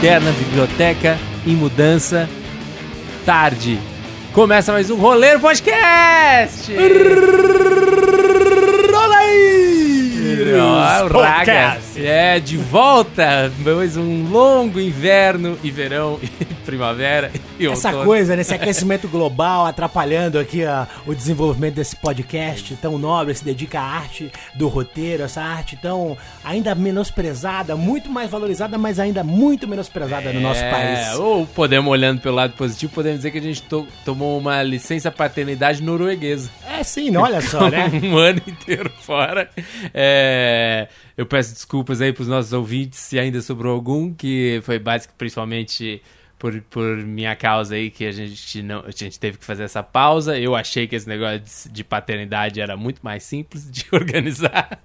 eterna biblioteca em mudança. Tarde. Começa mais um Roleiro Podcast! O Raga. É, de volta! Depois um longo inverno e verão e primavera e Essa outono. coisa, né? Esse aquecimento global atrapalhando aqui a- o desenvolvimento desse podcast tão nobre, se dedica à arte do roteiro, essa arte tão ainda menosprezada, muito mais valorizada, mas ainda muito menosprezada no nosso É, país. Ou podemos, olhando pelo lado positivo, podemos dizer que a gente to- tomou uma licença paternidade norueguesa. É sim, olha só, né? um ano inteiro fora. É, eu peço desculpas aí pros nossos ouvintes, se ainda sobrou algum, que foi básico, principalmente por, por minha causa aí, que a gente, não, a gente teve que fazer essa pausa. Eu achei que esse negócio de, de paternidade era muito mais simples de organizar.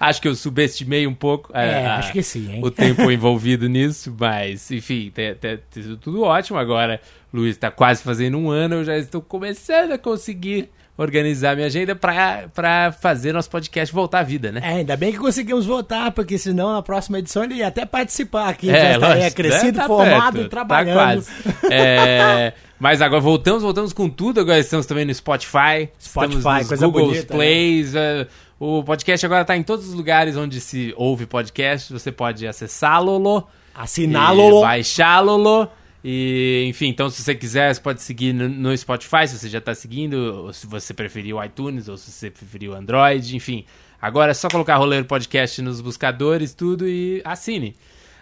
Acho que eu subestimei um pouco a- É, a- acho que sim, hein? o tempo envolvido nisso, mas enfim, tem sido tudo ótimo. Agora, Luiz está quase fazendo um ano, eu já estou começando a conseguir organizar minha agenda para fazer nosso podcast voltar à vida, né? É, ainda bem que conseguimos voltar, porque senão na próxima edição ele ia até participar aqui. É, já estaria lógico, crescido, né? Tá formado, perto, trabalhando. Tá quase. É, mas agora voltamos, voltamos com tudo. Agora estamos também no Spotify. Spotify, coisa Google bonita, né? Plays. é, o podcast agora está em todos os lugares onde se ouve podcast. Você pode acessá-lo. Assiná-lo. E Baixá-lo. E, enfim, então se você quiser, você pode seguir no, Spotify, se você já tá seguindo, ou se você preferir o iTunes, ou se você preferir o Android, enfim. Agora é só colocar Roleiro Podcast nos buscadores, tudo, e assine.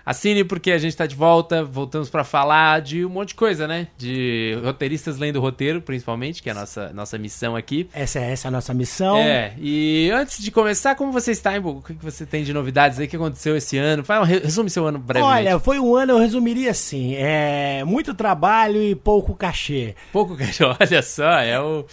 Assine porque a gente tá de volta, voltamos pra falar de um monte de coisa, né? De roteiristas lendo roteiro, principalmente, que é a nossa, nossa missão aqui. Essa, essa é a nossa missão. É, e antes de começar, como você está, Imbu? O que você tem de novidades aí? O que aconteceu esse ano? Fala, re- resume seu ano brevemente. Olha, foi um ano, eu resumiria assim: é muito trabalho e pouco cachê. Pouco que olha só, é o,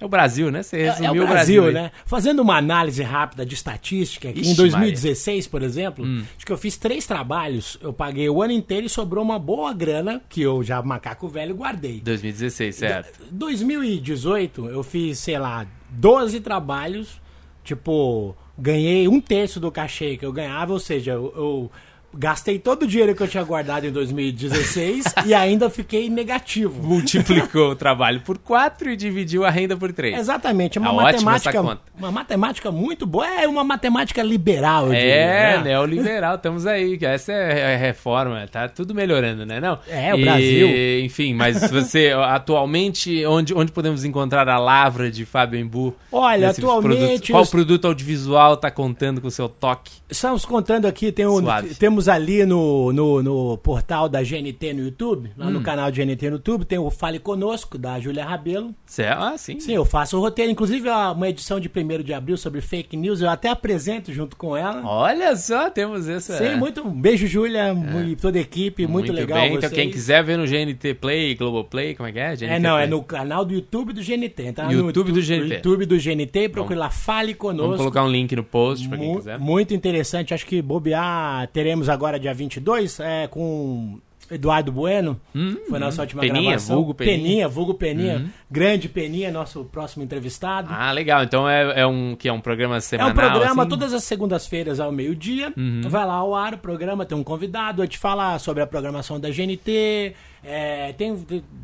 é o Brasil, né? Você É, resumiu é o Brasil, aí. né? Fazendo uma análise rápida de estatística, aqui em Ixi, 2016, por exemplo, Hum. acho que eu fiz três trabalhos, eu paguei o ano inteiro e sobrou uma boa grana que eu já macaco velho guardei. 2016, certo. 2018, eu fiz, sei lá, 12 trabalhos, tipo, ganhei um terço do cachê que eu ganhava, ou seja, eu, eu gastei todo o dinheiro que eu tinha guardado em 2016 e ainda fiquei negativo. Multiplicou o trabalho por 4 e dividiu a renda por 3. Exatamente, é uma Tá matemática, uma matemática muito boa, é uma matemática liberal, eu É, diria, né? neoliberal, estamos aí. Essa é a reforma, tá tudo melhorando, né? Não? É, o E, Brasil. Enfim, mas você, atualmente, onde, onde podemos encontrar a lavra de Fábio Embu? Olha, atualmente? Qual produto audiovisual tá contando com o seu toque? Estamos contando aqui, tem um- Suave. Temos ali no, no, no portal da GNT no YouTube, lá Hum. no canal de GNT no YouTube, tem o Fale Conosco, da Júlia Rabelo. Certo? Ah, sim. Sim, eu faço o roteiro. Inclusive, ó, uma edição de 1 de abril sobre fake news, eu até apresento junto com ela. Olha só, temos essa. Sim, muito. Um beijo, Júlia, e toda a equipe, muito, legal. bem. Então, vocês. quem quiser ver no GNT Play, Globoplay, como é que é? GNT É, não, é Play. no canal do YouTube do GNT. Tá? YouTube no do GNT. YouTube do GNT, procure lá, fale conosco. Vamos colocar um link no post pra quem quiser. Muito interessante. Acho que bobear teremos agora dia 22 é, com Eduardo Bueno. Foi nossa última Hum, Peninha, gravação. vulgo Peninha. Uhum. vulgo Peninha. Grande Peninha, nosso próximo entrevistado. Ah, legal. Então é, é um que é um programa É semanal. um programa assim? Uhum. todas as segundas-feiras ao meio-dia. Vai lá ao ar o programa, tem um convidado a te falar sobre a programação da GNT. é, tem,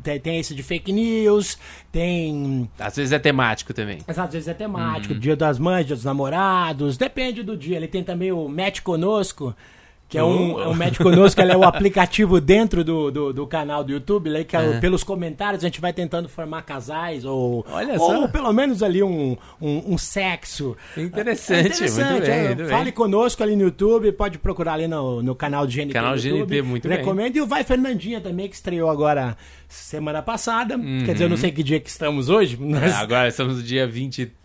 tem, tem esse de fake news, tem. Às vezes é temático também. Mas às vezes é Uhum. temático, dia das mães, dia dos namorados, depende do dia. Ele tem também o Match Conosco, que é um, Oh. é um Match Conosco, ele é o aplicativo dentro do, do, do canal do YouTube, né, que é o- pelos comentários a gente vai tentando formar casais, ou, ou pelo menos ali um, um, um sexo. Interessante, muito bem, é, muito bem. Fale conosco ali no YouTube, pode procurar ali no, no canal de GNT. Canal YouTube. muito bem. Recomendo. E o Vai Fernandinha também, que estreou agora semana passada. Uhum. Quer dizer, eu não sei que dia que estamos hoje, mas É, agora estamos no dia 23.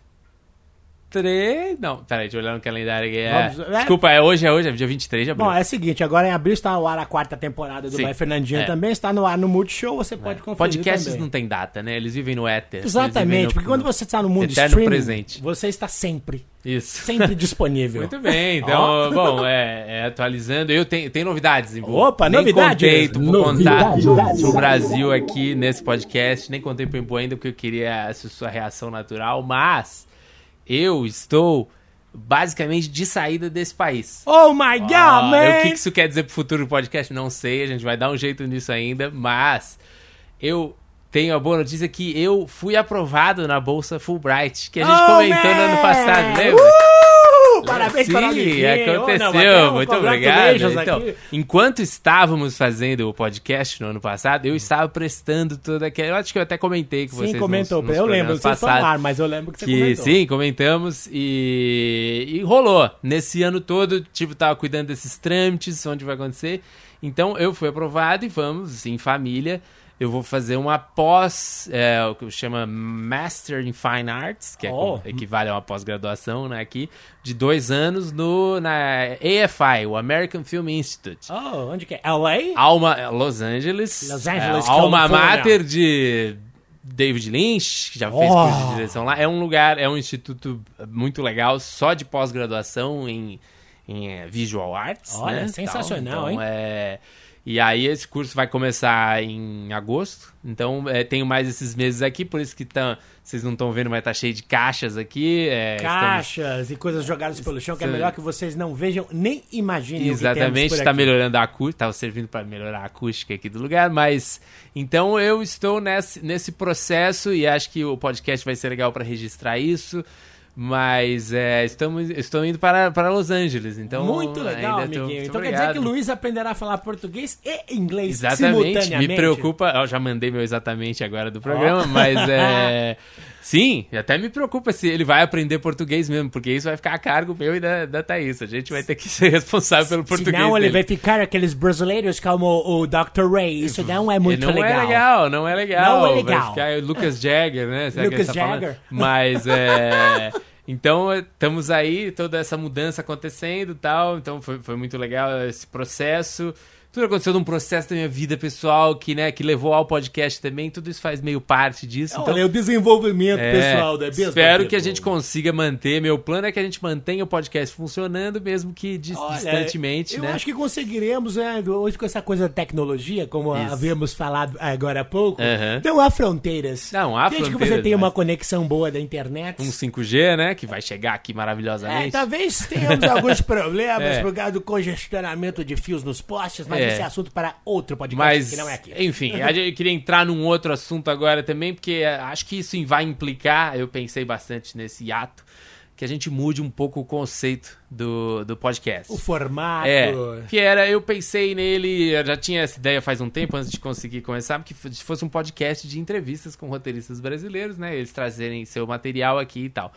Não, peraí, deixa eu olhar no calendário aqui. É, Vamos- é? Desculpa, é hoje, é hoje, é dia 23 de abril. Bom, é o seguinte, agora em abril está no ar a quarta temporada do Sim, Vai Fernandinha é. também, está no ar no Multishow, você pode conferir Podcasts também. não tem data, né? Eles vivem no éter. Exatamente, no- porque quando você está no mundo Eterno streaming, presente. você está sempre, Isso. sempre disponível. Muito bem, então, bom, é, é, atualizando. Eu tenho, tenho novidades. Opa, nem novidades? contei, tu Novidades. contar pro Brasil aqui nesse podcast. Nem contei pro Imbu ainda porque eu queria a sua reação natural, mas eu estou basicamente de saída desse país. Oh my god, Ah, man! O que isso quer dizer pro futuro do podcast? Não sei, a gente vai dar um jeito nisso ainda, mas eu tenho a boa notícia que eu fui aprovado na bolsa Fulbright, que a gente Oh, comentou no ano man! passado, lembra? Uh! Parabéns Sim, para Amiguinho. aconteceu, Oh, muito obrigado. Então, aqui. enquanto estávamos fazendo o podcast no ano passado, eu estava prestando toda aquela. Eu acho que eu até comentei com vocês. Sim, comentou. nos- nos eu lembro, vocês falaram, mas eu lembro que você Que comentou. sim, comentamos e, e rolou. Nesse ano todo, tipo, tava cuidando desses trâmites, onde vai acontecer. Então eu fui aprovado e vamos, em família. Eu vou fazer uma pós, é, o que chama Master in Fine Arts, que é Oh. como- equivale a uma pós-graduação, né, aqui, de dois anos no, na AFI, o American Film Institute. Oh, onde que é? LA? Alma, Los Angeles. Los Angeles, é, Alma. Mater de David Lynch, que já fez Oh. curso de direção lá. É um lugar, é um instituto muito legal, só de pós-graduação em, em eh, Visual Arts. Olha, né, sensacional, tal. hein? Então, É... E aí esse curso vai começar em agosto. Então é, tenho mais esses meses aqui, por isso que tá, vocês não estão vendo, mas tá cheio de caixas aqui. é, estamos- Caixas e coisas jogadas pelo chão, que é melhor que vocês não vejam nem imaginem Exatamente, está melhorando a acústica, estava servindo para melhorar a acústica aqui do lugar, mas então eu estou nesse, nesse processo e acho que o podcast vai ser legal para registrar isso. Mas é, estamos, estou indo para, para Los Angeles, então. Muito legal, tô- amiguinho. muito Então quer dizer que obrigado. Luiz aprenderá a falar português e inglês Exatamente, simultaneamente. me preocupa. Eu já mandei meu exatamente agora do programa, mas é. Sim, até me preocupa se ele vai aprender português mesmo, porque isso vai ficar a cargo meu e da, da Thaís. A gente vai ter que ser responsável pelo português. Senão ele vai ficar aqueles brasileiros como o Dr. Ray. Isso não é muito não legal. é legal, não é legal. Não é Vai legal. ficar o Lucas Jagger, né? Será Lucas tá? Jagger. Mas é. Então, estamos aí, toda essa mudança acontecendo e tal. Então, foi, foi muito legal esse processo. Tudo aconteceu num processo da minha vida pessoal que, né, que levou ao podcast também. Tudo isso faz meio parte disso. Então, Olha, o desenvolvimento é, pessoal da mesma Espero que a gente consiga manter. Meu plano é que a gente mantenha o podcast funcionando, mesmo que dis- Olha, distantemente, eu né? acho que conseguiremos, né, hoje com essa coisa da tecnologia, como Isso. havíamos falado agora há pouco, Aham. não há fronteiras. Não, há Desde que fronteiras, você tenha mas- uma conexão boa da internet. Um 5G, né? Que vai chegar aqui É, maravilhosamente. talvez tenhamos alguns problemas É. por causa do congestionamento de fios nos postes, mas É. esse é assunto para outro podcast Mas, que não é aqui. enfim, gente queria entrar num outro assunto agora também, porque eh, acho que isso vai implicar, eu pensei bastante nesse ato, que a gente mude um pouco o conceito do, do podcast. O formato. É, que era, eu pensei nele, eu já tinha essa ideia faz um tempo antes de conseguir começar, se fosse um podcast de entrevistas com roteiristas brasileiros, né? Eles trazerem seu material aqui e tal.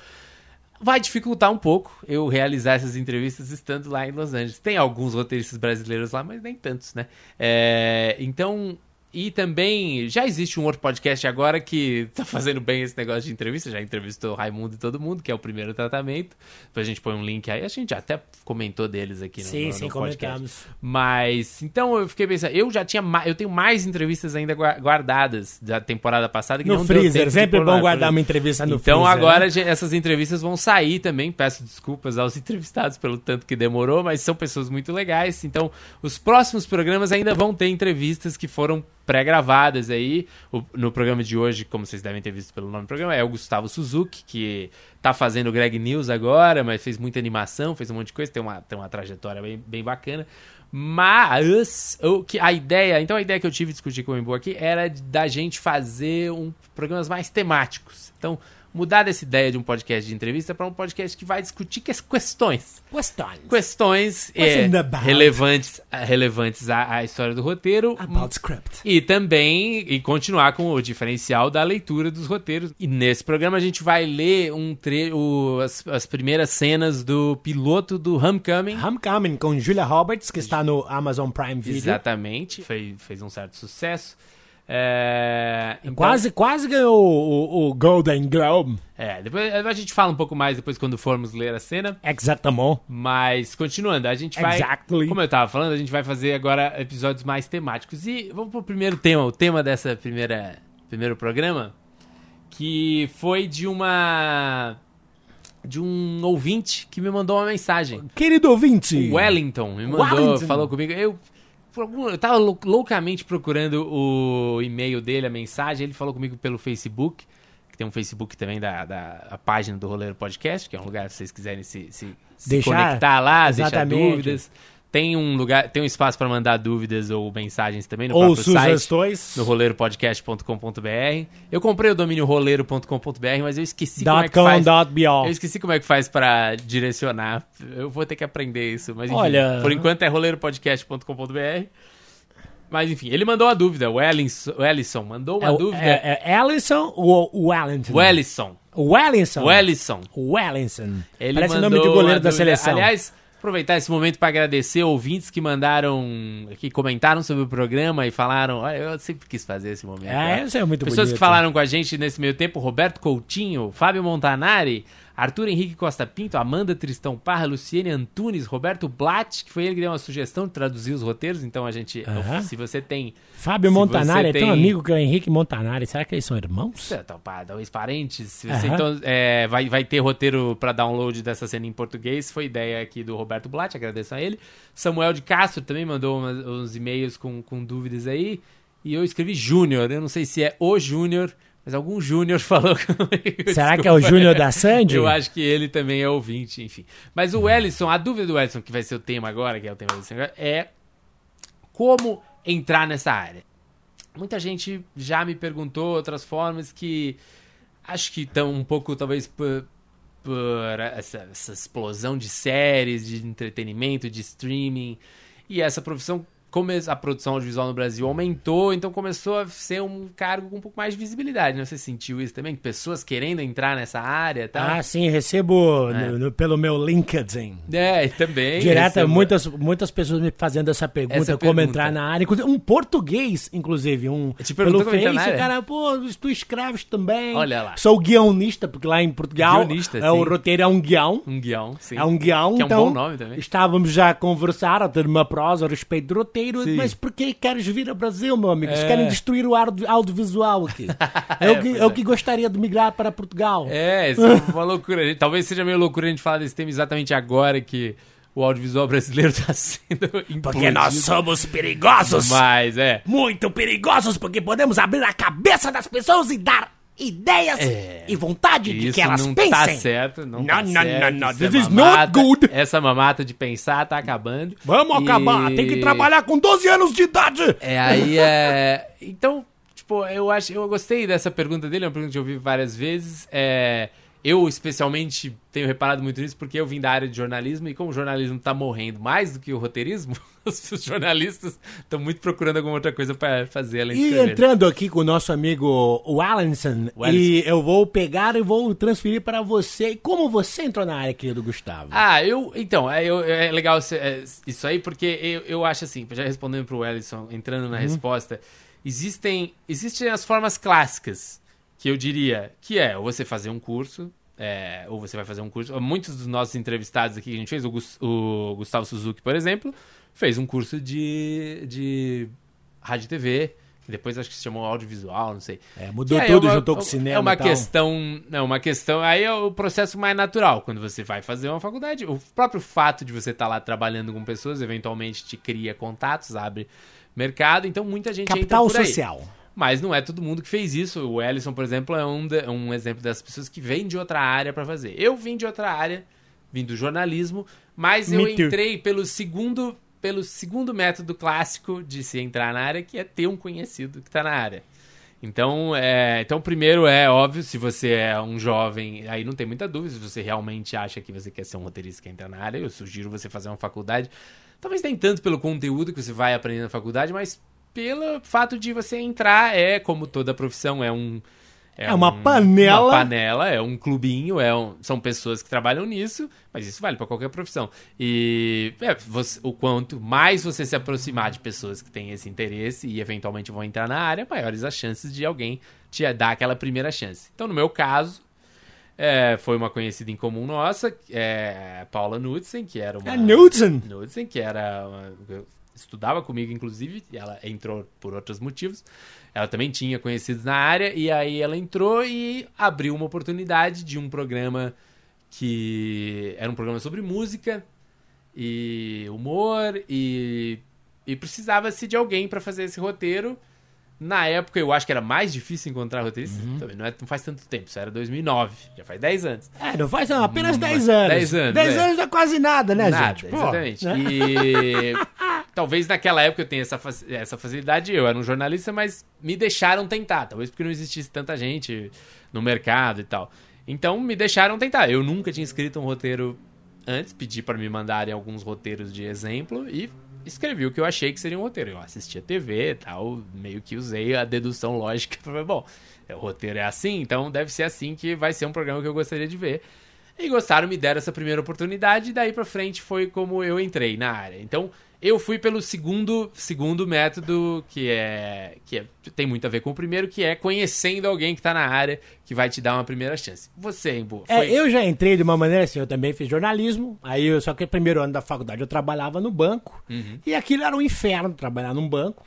Vai dificultar um pouco eu realizar essas entrevistas estando lá em Los Angeles. Tem alguns roteiristas brasileiros lá, mas nem tantos, né? É, então, e também já existe um outro podcast agora que tá fazendo bem esse negócio de entrevista. Já entrevistou o Raimundo e todo mundo, que é o primeiro tratamento. Depois a gente põe um link aí. A gente até comentou deles aqui no, Sim, no, sim, no podcast. comentamos. Mas, então eu fiquei pensando, eu já tinha eu tenho mais entrevistas ainda gua- guardadas da temporada passada que No não freezer, sempre bom guardar uma entrevista no Então freezer. agora né? essas entrevistas vão sair também. Peço desculpas aos entrevistados pelo tanto que demorou, mas são pessoas muito legais. Então, os próximos programas ainda vão ter entrevistas que foram pré-gravadas aí. O- no programa de hoje, como vocês devem ter visto pelo nome do programa, é o Gustavo Suzuki, que tá fazendo Greg News agora, mas fez muita animação, fez um monte de coisa, tem uma, tem uma trajetória bem, bem bacana. Mas o que a ideia, então a ideia que eu tive de discutir com o Embu aqui era da gente fazer um programas mais temáticos. Então, mudar dessa ideia de um podcast de entrevista para um podcast que vai discutir que- questões. Questões. Questões é, relevantes, relevantes à, à história do roteiro. About script. E também e continuar com o diferencial da leitura dos roteiros. E nesse programa a gente vai ler um tre o, as, as primeiras cenas do piloto do Homecoming. Homecoming com Julia Roberts, que está no Amazon Prime Video. Exatamente. Fez, fez um certo sucesso. É, então- Quase, quase ganhou o, o- Golden Globe. É, depois a gente fala um pouco mais depois quando formos ler a cena. Exatamente. Mas, continuando, a gente vai. Exactly. Como eu tava falando, a gente vai fazer agora episódios mais temáticos. E vamos pro primeiro tema, o tema dessa primeira primeiro programa, que foi de uma. de um ouvinte que me mandou uma mensagem. Querido ouvinte. O Wellington me mandou, Wellington. falou comigo. Eu, eu tava lou- loucamente procurando o e-mail dele, a mensagem. Ele falou comigo pelo Facebook. tem um Facebook também da, da a página do Roleiro Podcast, que é um lugar se vocês quiserem se, se, se Deixar- conectar lá, deixar exatamente. dúvidas. Tem um lugar, tem um espaço para mandar dúvidas ou mensagens também no Ou próprio site sugestões. no roleiropodcast.com.br. Eu comprei o domínio roleiro.com.br, mas eu esqueci como é que faz. Eu esqueci como é que faz pra direcionar. Eu vou ter que aprender isso, mas enfim, Olha- por enquanto é roleiropodcast.com.br. Mas enfim, ele mandou a dúvida, o Ellison, o Ellison mandou uma É, dúvida. é, é Ellison ou Wellington? O Ellison, O Wellington. O Wellington. Ele Parece o nome uma goleiro da dúvida. seleção. Aliás, aproveitar esse momento para agradecer ouvintes que mandaram, que comentaram sobre o programa e falaram, olha, eu sempre quis fazer esse momento. É, isso é muito Pessoas bonito. que falaram com a gente nesse meio tempo, Roberto Coutinho, Fábio Montanari, Arthur Henrique Costa Pinto, Amanda Tristão Parra, Luciene Antunes, Roberto Blatt, que foi ele que deu uma sugestão de traduzir os roteiros, então a gente, se você tem... Fábio Montanari é tão tem- amigo que é o Henrique Montanari. Será que eles são irmãos? Então, pá, dois parentes. Se você, então, é, vai, vai ter roteiro para download dessa cena em português. Foi ideia aqui do Roberto Blatt, agradeço a ele. Samuel de Castro também mandou umas- uns e-mails com, com dúvidas aí. E eu escrevi Júnior. Eu não sei se é o Júnior, mas algum Júnior falou comigo. Será que é o Júnior da Sandy? Eu acho que ele também é ouvinte, enfim. Mas o Ellison, a dúvida do Ellison, que vai ser o tema agora, que é o tema desse agora, é como entrar nessa área. Muita gente já me perguntou outras formas que acho que estão um pouco, talvez, por, por essa, essa explosão de séries, de entretenimento, de streaming. E essa profissão, como a produção audiovisual no Brasil aumentou, então começou a ser um cargo com um pouco mais de visibilidade. Né? Você sentiu isso também? Pessoas querendo entrar nessa área e tal? Ah, sim, recebo É. no- no- pelo meu LinkedIn. É, também. Direto, recebo- muitas, muitas pessoas me fazendo essa pergunta, Essa como pergunta. entrar na área. Um português, inclusive, um Te pelo Face, área? cara, pô, tu escreves também. Olha lá. Sou guionista, porque lá em Portugal Guionista, é, o sim. roteiro é um guião. Um guião, sim. É um guião, Que é um então bom nome também. estávamos já a conversar, a ter uma prosa a respeito do roteiro, Sim. mas por que queres vir ao Brasil, meu amigo? Eles É. querem destruir o audio- audiovisual aqui. eu, que, pois eu é. que gostaria de migrar para Portugal. É, isso é uma loucura. Talvez seja meio loucura a gente falar desse tema exatamente agora que o audiovisual brasileiro está sendo implodido. Porque nós somos perigosos. Mas, é. Muito perigosos, porque podemos abrir a cabeça das pessoas e dar ideias É. e vontade de Isso que elas não pensem. tá certo, não, Não, tá não, certo. não, não. Isso é This is mamata. not good. Essa mamata de pensar tá acabando. Vamos E- acabar, tem que trabalhar com 12 anos de idade. É, aí é. Então, tipo, eu acho. Eu gostei dessa pergunta dele, é uma pergunta que eu ouvi várias vezes. É. Eu, especialmente, tenho reparado muito nisso porque eu vim da área de jornalismo e como o jornalismo tá morrendo mais do que o roteirismo, os jornalistas estão muito procurando alguma outra coisa para fazer além de E escrever. entrando aqui com o nosso amigo o Allenson, O Allenson. e eu vou pegar e vou transferir para você. Como você entrou na área, querido Gustavo? Ah, eu. Então, é, eu- é legal é, isso aí, porque eu, eu acho assim, já respondendo pro Ellison, entrando na Uhum. resposta, existem, existem as formas clássicas, que eu diria, que é ou você fazer um curso, é, ou você vai fazer um curso. Muitos dos nossos entrevistados aqui que a gente fez, o, Gus- o Gustavo Suzuki, por exemplo, fez um curso de, de rádio e TV, que depois acho que se chamou audiovisual, não sei. É, mudou tudo, é uma- juntou com o cinema É uma questão, não, uma questão, aí é o processo mais natural, quando você vai fazer uma faculdade, o próprio fato de você estar lá trabalhando com pessoas, eventualmente te cria contatos, abre mercado, então muita gente Capital por aí. Mas não é todo mundo que fez isso. O Ellison, por exemplo, é um, de- um exemplo das pessoas que vêm de outra área para fazer. Eu vim de outra área, vim do jornalismo, mas eu Me too. entrei pelo segundo, pelo segundo método clássico de se entrar na área, que é ter um conhecido que está na área. Então, é, então, primeiro é óbvio, se você é um jovem, aí não tem muita dúvida, se você realmente acha que você quer ser um roteirista que entra na área, eu sugiro você fazer uma faculdade. Talvez nem tanto pelo conteúdo que você vai aprender na faculdade, mas pelo fato de você entrar, é como toda profissão, é um. É uma panela. Uma panela, é um clubinho, é um- são pessoas que trabalham nisso, mas isso vale para qualquer profissão. E é, você- o quanto mais você se aproximar de pessoas que têm esse interesse e eventualmente vão entrar na área, maiores as chances de alguém te dar aquela primeira chance. Então, no meu caso, é, foi uma conhecida em comum nossa, é, Paula Knudsen, que era uma. É Knudsen. Knudsen, que era. Uma, estudava comigo, inclusive, e ela entrou por outros motivos. Ela também tinha conhecidos na área, e aí ela entrou e abriu uma oportunidade de um programa que era um programa sobre música e humor, e, e precisava-se de alguém para fazer esse roteiro. Na época eu acho que era mais difícil encontrar roteirista. Uhum. Também não, é, não faz tanto tempo, isso era 2009, já faz 10 anos. É, não faz não, apenas Hum, 10 mas anos. 10 anos, 10 é. anos é quase nada, né, Nada, gente? Pô, exatamente. né? E talvez naquela época eu tenha essa, essa facilidade. Eu era um jornalista, mas me deixaram tentar. Talvez porque não existisse tanta gente no mercado e tal. Então me deixaram tentar. Eu nunca tinha escrito um roteiro antes, pedi para me mandarem alguns roteiros de exemplo e escrevi o que eu achei que seria um roteiro. Eu assistia TV e tal, meio que usei a dedução lógica. Falei, bom, o roteiro é assim, então deve ser assim que vai ser um programa que eu gostaria de ver. E gostaram, me deram essa primeira oportunidade, e daí pra frente foi como eu entrei na área. Então, eu fui pelo segundo, segundo método, que é que é- tem muito a ver com o primeiro, que é conhecendo alguém que tá na área, que vai te dar uma primeira chance. Você, Embu, É, foi... eu já entrei de uma maneira assim, eu também fiz jornalismo, aí eu, só que no primeiro ano da faculdade eu trabalhava no banco, Uhum. e aquilo era um inferno, trabalhar num banco,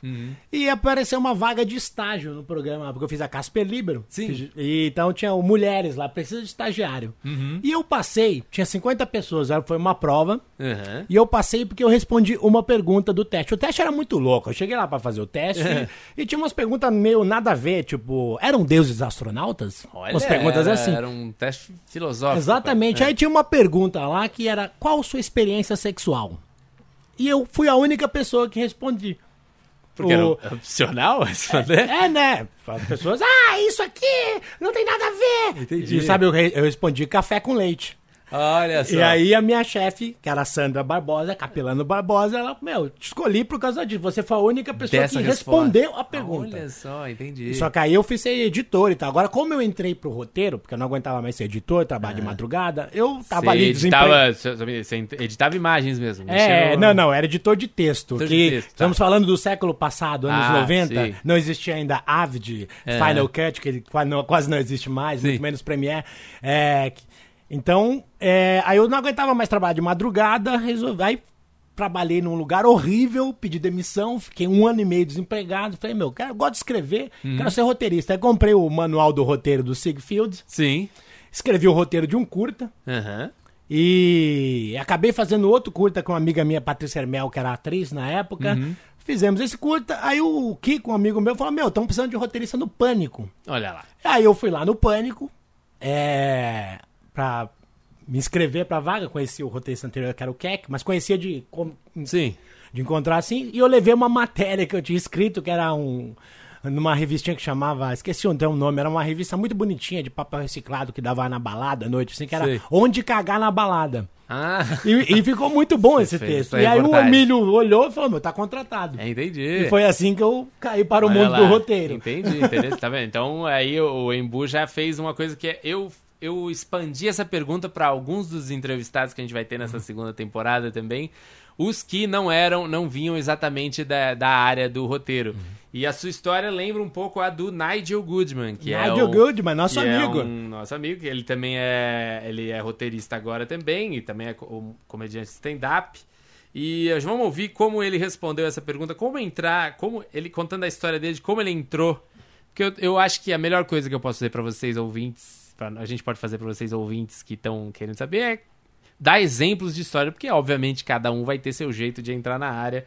e apareceu uma vaga de estágio no programa, porque eu fiz a Casper Libero, Sim. Fiz- e então tinha mulheres lá, precisa de estagiário, Uhum. e eu passei, tinha 50 pessoas, foi uma prova, Aham. e eu passei porque eu respondi uma pergunta do teste. O teste era muito louco. Eu cheguei lá pra fazer o teste e, e tinha umas perguntas meio nada a ver, tipo, eram deuses astronautas? Olha, umas perguntas era, assim. Era um teste filosófico. Exatamente. cara. Aí tinha uma pergunta lá que era: qual sua experiência sexual? E eu fui a única pessoa que respondi. Porque era O- opcional responder? É, né? As pessoas, ah, isso aqui não tem nada a ver. Entendi. E sabe, eu, eu respondi café com leite. Olha só. E aí a minha chefe, que era a Sandra Barbosa, Capelano Barbosa, ela, meu, te escolhi por causa disso. Você foi a única pessoa Dessa que resposta. respondeu a pergunta. Olha só, entendi. Só que aí eu fui ser editor e tal. Agora, como eu entrei pro roteiro, porque eu não aguentava mais ser editor, trabalho de madrugada, eu tava Você ali editava, você- você editava imagens mesmo. É, no- não, não, era editor de texto. Editor de que texto, tá. Estamos falando do século passado, anos Ah, 90. sim. Não existia ainda Avid, É. Final Cut, que ele quase não, quase não existe mais, Sim. muito menos Premiere. É, que- então, é, aí eu não aguentava mais trabalhar de madrugada, resolvi. Aí trabalhei num lugar horrível, pedi demissão, fiquei um ano e meio desempregado. Falei, meu, cara, eu gosto de escrever, Uhum. quero ser roteirista. Aí comprei o manual do roteiro do Sigfield, Sim. escrevi o roteiro de um curta. Aham. E acabei fazendo outro curta com uma amiga minha, Patrícia Hermel, que era atriz na época. Uhum. Fizemos esse curta. Aí o Kiko, um amigo meu, falou: Meu, estamos precisando de roteirista no Pânico. Olha lá. Aí eu fui lá no Pânico, é, pra me inscrever pra vaga. Conheci o roteirista anterior, que era o Keck, mas conhecia de, Sim. de encontrar assim. E eu levei uma matéria que eu tinha escrito, que era um. Numa revistinha que chamava. Esqueci o nome, era uma revista muito bonitinha de papel reciclado que dava na balada à noite, assim, que era Sei. Onde Cagar na Balada. Ah, E, e ficou muito bom esse texto. E aí o. Emílio olhou e falou: Meu, tá contratado. é, entendi. E foi assim que eu caí para o Olha mundo lá. do roteiro. Entendi, entendeu? Tá vendo? Então aí o Embu já fez uma coisa que é. Eu, eu expandi essa pergunta para alguns dos entrevistados que a gente vai ter nessa segunda temporada também. Os que não eram, não vinham exatamente da, da área do roteiro. E a sua história lembra um pouco a do Nigel Goodman, que é Nigel o, Goodman, nosso é amigo. um nosso amigo, que ele também é, ele é roteirista agora também, e também é um comediante stand-up. E vamos ouvir como ele respondeu essa pergunta, como entrar, como ele contando a história dele, de como ele entrou. Porque eu, eu acho que a melhor coisa que eu posso fazer pra vocês ouvintes, pra, a gente pode fazer pra vocês ouvintes que estão querendo saber é dar exemplos de história, porque obviamente cada um vai ter seu jeito de entrar na área.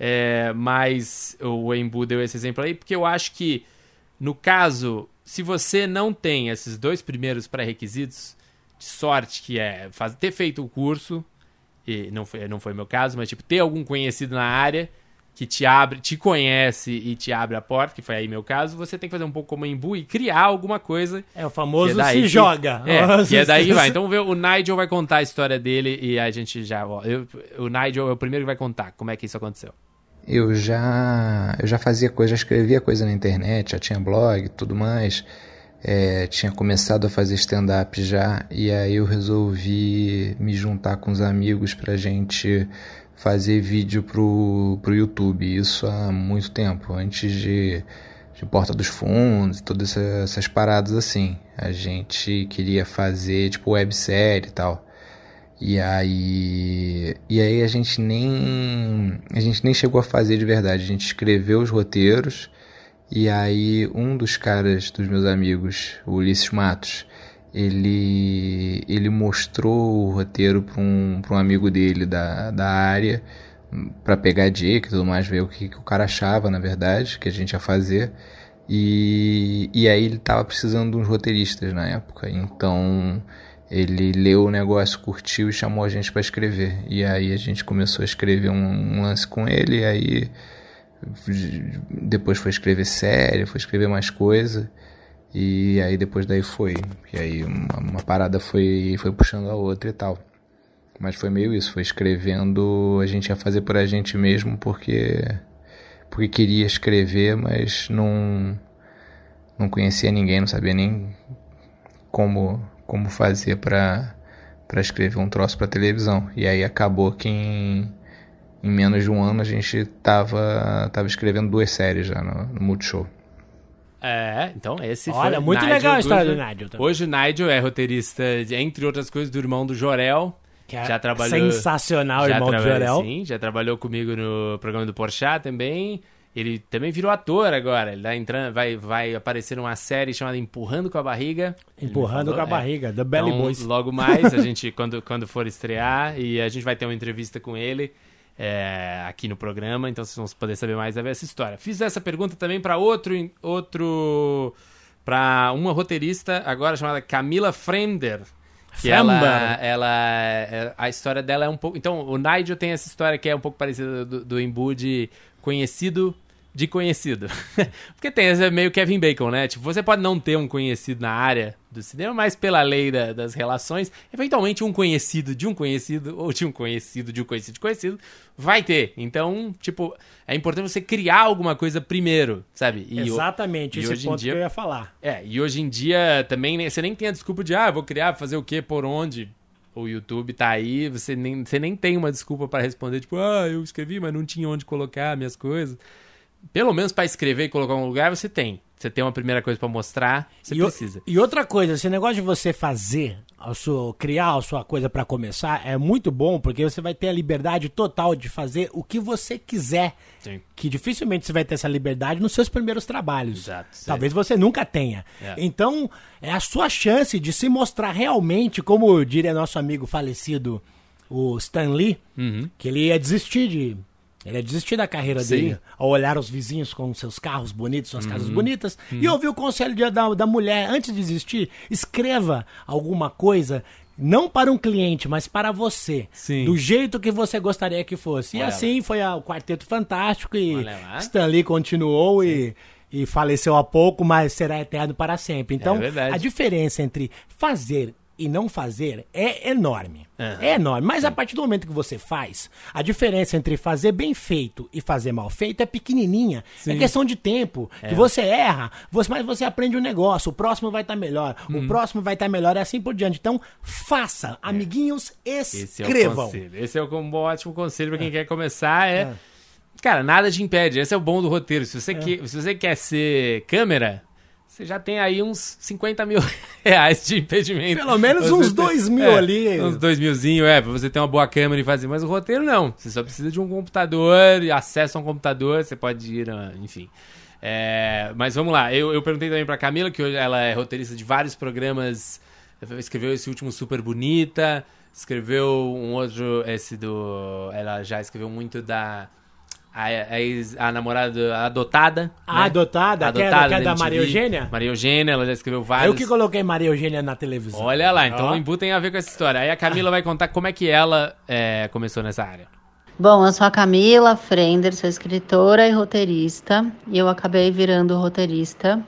É, mas o Embu deu esse exemplo aí, porque eu acho que, no caso, se você não tem esses dois primeiros pré-requisitos, de sorte que é faz- ter feito o curso, e não foi, não foi meu caso, mas tipo, ter algum conhecido na área que te abre, te conhece e te abre a porta, que foi aí meu caso, você tem que fazer um pouco como Embu e criar alguma coisa É o famoso é daí se que- joga. É, que é daí que vai. Então vamos ver, o Nigel vai contar a história dele e a gente já. ó, eu- o Nigel é o primeiro que vai contar como é que isso aconteceu. Eu já, eu já fazia coisa, já escrevia coisa na internet, já tinha blog e tudo mais. É, tinha começado a fazer stand-up já, e aí eu resolvi me juntar com os amigos pra gente fazer vídeo pro, pro YouTube. Isso há muito tempo, antes de, de Porta dos Fundos e todas essa- essas paradas assim. A gente queria fazer tipo websérie e tal. E aí, e aí a gente nem a gente nem chegou a fazer de verdade. A gente escreveu os roteiros e aí um dos caras dos meus amigos, o Ulisses Matos, ele ele mostrou o roteiro para um, um amigo dele da, da área para pegar dica e tudo mais, ver o que, que o cara achava, na verdade, que a gente ia fazer. E, e aí ele tava precisando de uns roteiristas na época. Então ele leu o negócio, curtiu e chamou a gente para escrever. E aí a gente começou a escrever um, um, lance com ele, e aí depois foi escrever série, foi escrever mais coisa. E aí depois daí foi. E aí uma, uma parada foi, foi puxando a outra e tal. Mas foi meio isso, foi escrevendo, a gente ia fazer por a gente mesmo porque porque queria escrever, mas não não conhecia ninguém, não sabia nem como como fazer para para escrever um troço para televisão. E aí acabou que em, em menos de um ano a gente tava tava escrevendo duas séries já no, no Multishow. É, então esse Olha, foi muito Nigel legal a história Goodman. do Nigel também. Hoje o Nigel é roteirista, de- entre outras coisas, do irmão do Jorel. Que é já trabalhou. sensacional, já irmão do Jorel. Sim, já trabalhou comigo no programa do Porchat também. Ele também virou ator agora. Ele tá entrando, vai, vai aparecer numa série chamada Empurrando com a Barriga. Empurrando falou, com a é. barriga, The Belly Então, Boys. Logo mais, a gente, quando, quando for estrear, e a gente vai ter uma entrevista com ele é, aqui no programa, então vocês vão poder saber mais dessa história. Fiz essa pergunta também para outro, outro para uma roteirista agora chamada Camila Fremder. Que ela, ela, é- a história dela é um pouco. Então, o Nigel tem essa história que é um pouco parecida do, do Embu de conhecido de conhecido. Porque tem esse meio Kevin Bacon, né? Tipo, você pode não ter um conhecido na área do cinema, mas pela lei da- das relações, eventualmente um conhecido de um conhecido, ou de um conhecido de um conhecido de conhecido, vai ter. Então, tipo, é importante você criar alguma coisa primeiro, sabe? E o- Exatamente, e esse ponto dia- que eu ia falar. é, e hoje em dia também você nem tem a desculpa de, ah, vou criar, fazer o quê, por onde. O YouTube tá aí, você nem, você nem tem uma desculpa para responder, tipo, ah, eu escrevi, mas não tinha onde colocar minhas coisas. Pelo menos para escrever e colocar um lugar, você tem. Você tem uma primeira coisa para mostrar, você e, o- precisa. e outra coisa, esse negócio de você fazer, a sua, criar a sua coisa pra começar é muito bom, porque você vai ter a liberdade total de fazer o que você quiser. Sim. Que dificilmente você vai ter essa liberdade nos seus primeiros trabalhos. Exato. Talvez você nunca tenha. É. Então, é a sua chance de se mostrar realmente, como diria nosso amigo falecido, o Stan Lee, Uhum. que ele ia desistir de. Ele ia desistir da carreira Sim. dele ao olhar os vizinhos com seus carros bonitos, suas casas Uhum. bonitas, e ouvir o conselho de- da, da mulher. Antes de desistir, escreva alguma coisa. Não para um cliente, mas para você. Sim. Do jeito que você gostaria que fosse. E Olha assim foi o Quarteto Fantástico e Olha lá. Stan Lee continuou e, e faleceu há pouco, mas será eterno para sempre. Então, É a diferença entre fazer e não fazer é enorme. Aham. É enorme. Mas a partir do momento que você faz, a diferença entre fazer bem feito e fazer mal feito é pequenininha. É questão de tempo. Que você erra, você, mas você aprende o negócio. O próximo vai estar melhor. Uhum. O próximo vai estar melhor e assim por diante. Então, faça. Amiguinhos, Esse é o escrevam. conselho. Esse é um ótimo conselho para quem quer começar. É, Cara, nada te impede. Esse é o bom do roteiro. Se É. você, que- se você quer ser câmera, você já tem aí uns 50 mil reais de impedimento. Pelo menos Você uns tem- dois mil é, ali. Uns dois milzinho, é, pra você ter uma boa câmera e fazer. Mas o roteiro não. Você só precisa de um computador, e acesso a um computador, você pode ir, ah, enfim. É, mas vamos lá, eu, eu perguntei também pra Camila, que hoje ela é roteirista de vários programas, escreveu esse último Super Bonita, escreveu um outro, esse do. Ela já escreveu muito da. A, a, a namorada adotada. A né? adotada, aquela que é da MTV. Maria Eugênia? Maria Eugênia, ela já escreveu vários. Eu que coloquei Maria Eugênia na televisão. Olha lá, então Ó. o Embu tem a ver com essa história. Aí a Camila vai contar como é que ela é, começou nessa área. Bom, eu sou a Camila Frender, sou escritora e roteirista, e eu acabei virando roteirista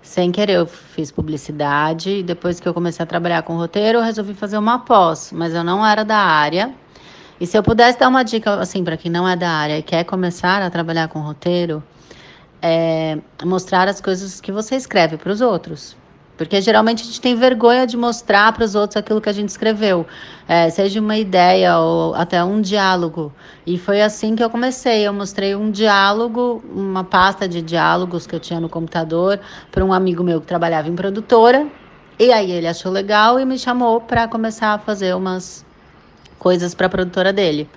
sem querer. Eu fiz publicidade, e depois que eu comecei a trabalhar com roteiro, eu resolvi fazer uma pós, mas eu não era da área. E se eu pudesse dar uma dica, assim, para quem não é da área e quer começar a trabalhar com roteiro, é mostrar as coisas que você escreve para os outros. Porque geralmente a gente tem vergonha de mostrar para os outros aquilo que a gente escreveu, é, seja uma ideia ou até um diálogo. E foi assim que eu comecei. Eu mostrei um diálogo, uma pasta de diálogos que eu tinha no computador, para um amigo meu que trabalhava em produtora. E aí ele achou legal e me chamou para começar a fazer umas coisas para a produtora dele.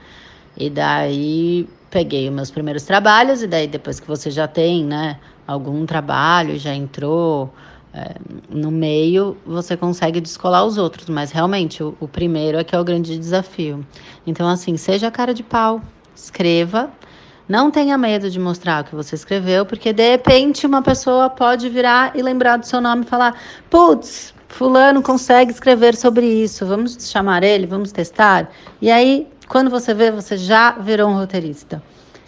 E daí peguei os meus primeiros trabalhos, e daí depois que você já tem, né, algum trabalho, já entrou é, no meio, você consegue descolar os outros. Mas realmente, o, o primeiro é que é o grande desafio. Então, assim, seja cara de pau. escreva. Não tenha medo de mostrar o que você escreveu, porque de repente uma pessoa pode virar e lembrar do seu nome e falar: putz, Fulano consegue escrever sobre isso, vamos chamar ele, vamos testar. E aí, quando você vê, você já virou um roteirista.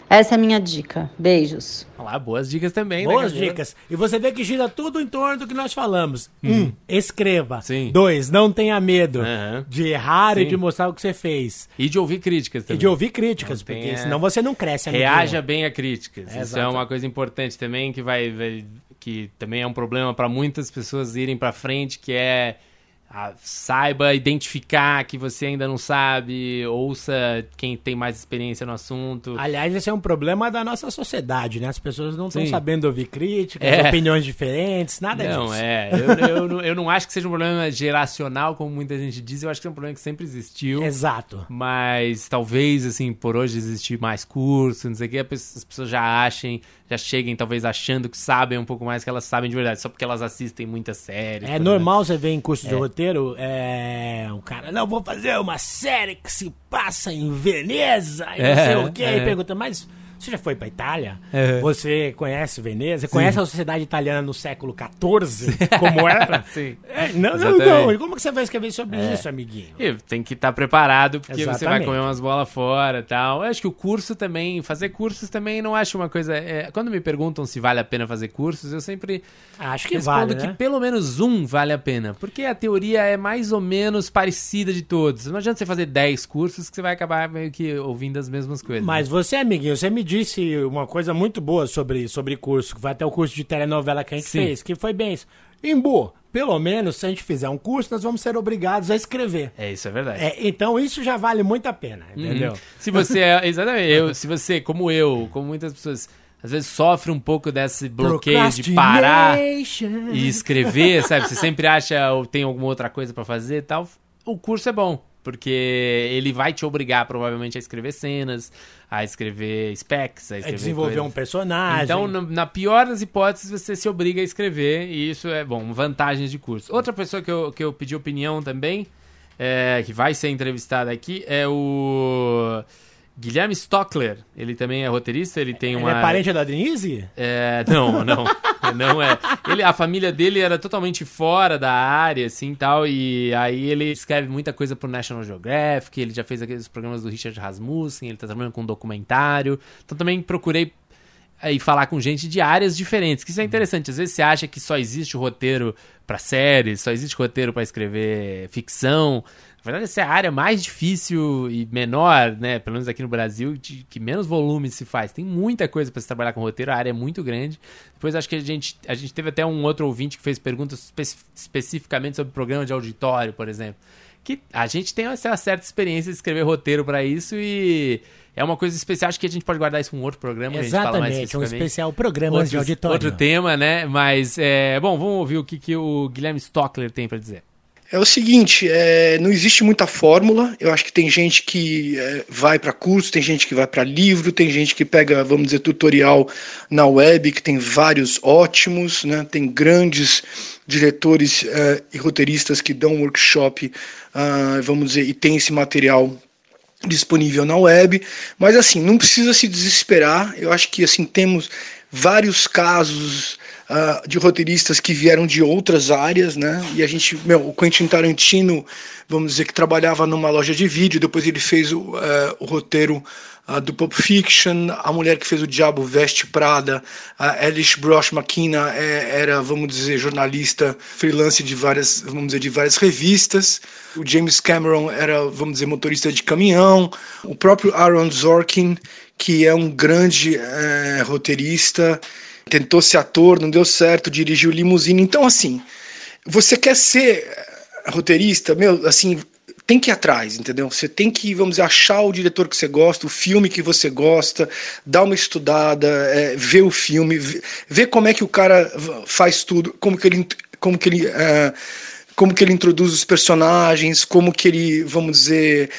Essa é a minha dica. Beijos. Olá, boas dicas também. né, Boas Gabriela? dicas. E você vê que gira tudo em torno do que nós falamos. Um, escreva. Hum. Sim. Dois, não tenha medo Aham. de errar e Sim. de mostrar o que você fez. E de ouvir críticas E também. de ouvir críticas, Não porque é, senão você não cresce, amiguinho. Reaja bem a críticas. Isso é uma coisa importante também que vai, vai- que também é um problema para muitas pessoas irem para frente, que é ah, saiba identificar que você ainda não sabe, ouça quem tem mais experiência no assunto. Aliás, esse é um problema da nossa sociedade, né? As pessoas não estão sabendo ouvir críticas, É. opiniões diferentes, nada Não, disso. é. Eu, eu, não- eu não acho que seja um problema geracional, como muita gente diz. Eu acho que é um problema que sempre existiu. Exato. Mas talvez, assim, por hoje existir mais curso, não sei o que, as pessoas já achem, já cheguem talvez achando que sabem um pouco mais que elas sabem de verdade, só porque elas assistem muitas séries. É normal você ver em curso de roteiro, é, o cara, não, vou fazer uma série que se passa em Veneza, e não É, sei o quê. É. pergunta, mas você já foi pra Itália? É. Você conhece Veneza? Você conhece a sociedade italiana no século XIV? Como era? Sim. É, não, não, Exatamente. não. E como que você vai escrever sobre isso, amiguinho? E tem que estar preparado, porque você vai Exatamente. comer umas bolas fora e tal. Eu acho que o curso também, fazer cursos também não acho uma coisa. é, quando me perguntam se vale a pena fazer cursos, eu sempre Acho que respondo vale, que né? pelo menos um vale a pena. Porque a teoria é mais ou menos parecida de todos. Não adianta você fazer 10 cursos que você vai acabar meio que ouvindo as mesmas coisas. Mas você, amiguinho, você me disse uma coisa muito boa sobre, sobre curso, que vai até o curso de telenovela que a gente Sim. fez, que foi bem isso. Imbu, pelo menos, se a gente fizer um curso, nós vamos ser obrigados a escrever. É, isso é verdade. É, então isso já vale muito a pena, entendeu? Uhum. Se você é, exatamente, eu, se você, como eu, como muitas pessoas, às vezes sofre um pouco desse bloqueio de parar e escrever, sabe? Você sempre acha ou tem alguma outra coisa pra fazer e tal. O curso é bom, porque ele vai te obrigar provavelmente a escrever cenas, a escrever specs, a É escrever desenvolver coisas. um personagem. Então, na pior das hipóteses, você se obriga a escrever, e isso é, bom, vantagens de curso. Outra pessoa que eu, que eu pedi opinião também, é, que vai ser entrevistada aqui, é o Guilherme Stockler. Ele também é roteirista, ele tem Ele uma... é parente da Denise? É, não, não, não é. Ele, a família dele era totalmente fora da área, assim, tal, e aí ele escreve muita coisa pro National Geographic, ele já fez aqueles programas do Richard Rasmussen, ele tá trabalhando com um documentário, então também procurei aí falar com gente de áreas diferentes, que isso é interessante. Às vezes você acha que só existe o roteiro pra séries, só existe roteiro pra escrever ficção. Na verdade, essa é a área mais difícil e menor, né? Pelo menos aqui no Brasil, de, que menos volume se faz. Tem muita coisa pra se trabalhar com roteiro, a área é muito grande. Depois acho que a gente, a gente teve até um outro ouvinte que fez perguntas espe- especificamente sobre programa de auditório, por exemplo. Que a gente tem essa certa experiência de escrever roteiro pra isso e é uma coisa especial. Acho que a gente pode guardar isso pra um outro programa. Exatamente, um especial programas outros- de auditório. Outro tema, né? Mas, é, bom, vamos ouvir o que, que o Guilherme Stockler tem pra dizer. É o seguinte, é, não existe muita fórmula. Eu acho que tem gente que é, vai para curso, tem gente que vai para livro, tem gente que pega, vamos dizer, tutorial na web, que tem vários ótimos, né? Tem grandes diretores é, e roteiristas que dão workshop, ah, vamos dizer, e tem esse material disponível na web, mas assim, não precisa se desesperar. Eu acho que assim temos vários casos ah, de roteiristas que vieram de outras áreas, né? E a gente, meu, o Quentin Tarantino, vamos dizer que trabalhava numa loja de vídeo, depois ele fez o, eh, o roteiro ah, do Pulp Fiction, a mulher que fez o Diabo Veste Prada, a Alice Brosh McKenna é, era, vamos dizer, jornalista freelance de várias, vamos dizer, de várias revistas. O James Cameron era, vamos dizer, motorista de caminhão. O próprio Aaron Sorkin, que é um grande eh, roteirista, tentou ser ator, não deu certo, dirigiu limusine. Então, assim, você quer ser eh, roteirista, meu, assim, tem que ir atrás, entendeu? Você tem que, vamos dizer, achar o diretor que você gosta, o filme que você gosta, dar uma estudada, é, ver o filme, ver, como é que o cara faz tudo, como que ele, como que ele, é, como que ele introduz os personagens, como que ele, vamos dizer,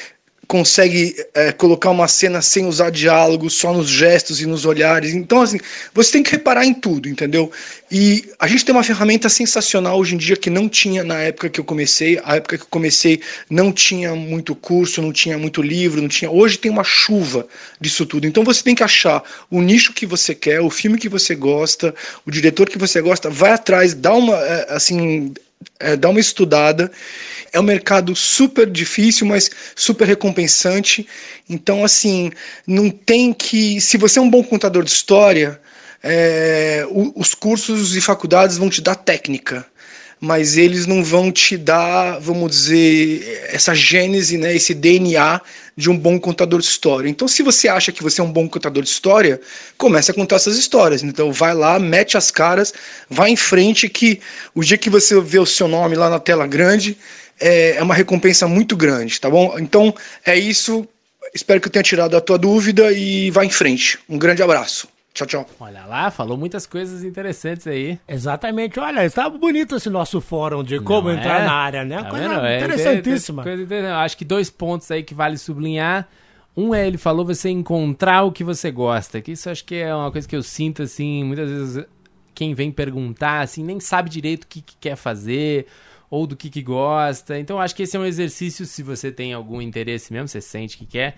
consegue é, colocar uma cena sem usar diálogo, só nos gestos e nos olhares. Então, assim, você tem que reparar em tudo, entendeu? E a gente tem uma ferramenta sensacional hoje em dia que não tinha na época que eu comecei. A época que eu comecei não tinha muito curso, não tinha muito livro, não tinha. Hoje tem uma chuva disso tudo. Então você tem que achar o nicho que você quer, o filme que você gosta, o diretor que você gosta, vai atrás, dá uma é, assim, é, dá uma estudada é um mercado super difícil, mas super recompensante. Então, assim, não tem que. Se você é um bom contador de história, é, os cursos e faculdades vão te dar técnica mas eles não vão te dar, vamos dizer, essa gênese, né, esse DNA de um bom contador de história. Então, se você acha que você é um bom contador de história, comece a contar essas histórias. Então, vai lá, mete as caras, vai em frente, que o dia que você vê o seu nome lá na tela grande, é, é uma recompensa muito grande, tá bom? Então é isso. Espero que eu tenha tirado a tua dúvida e vá em frente. Um grande abraço. Tchau, tchau. Olha lá, falou muitas coisas interessantes aí. Exatamente. Olha, estava bonito esse nosso fórum de como Não entrar é? na área, né? Tá coisa é, interessantíssima. Coisa interessante. Acho que dois pontos aí que vale sublinhar. Um é, ele falou você encontrar o que você gosta. Que isso acho que é uma coisa que eu sinto, assim, muitas vezes quem vem perguntar, assim, nem sabe direito o que, que quer fazer ou do que, que gosta. Então acho que esse é um exercício, se você tem algum interesse mesmo, você sente que quer.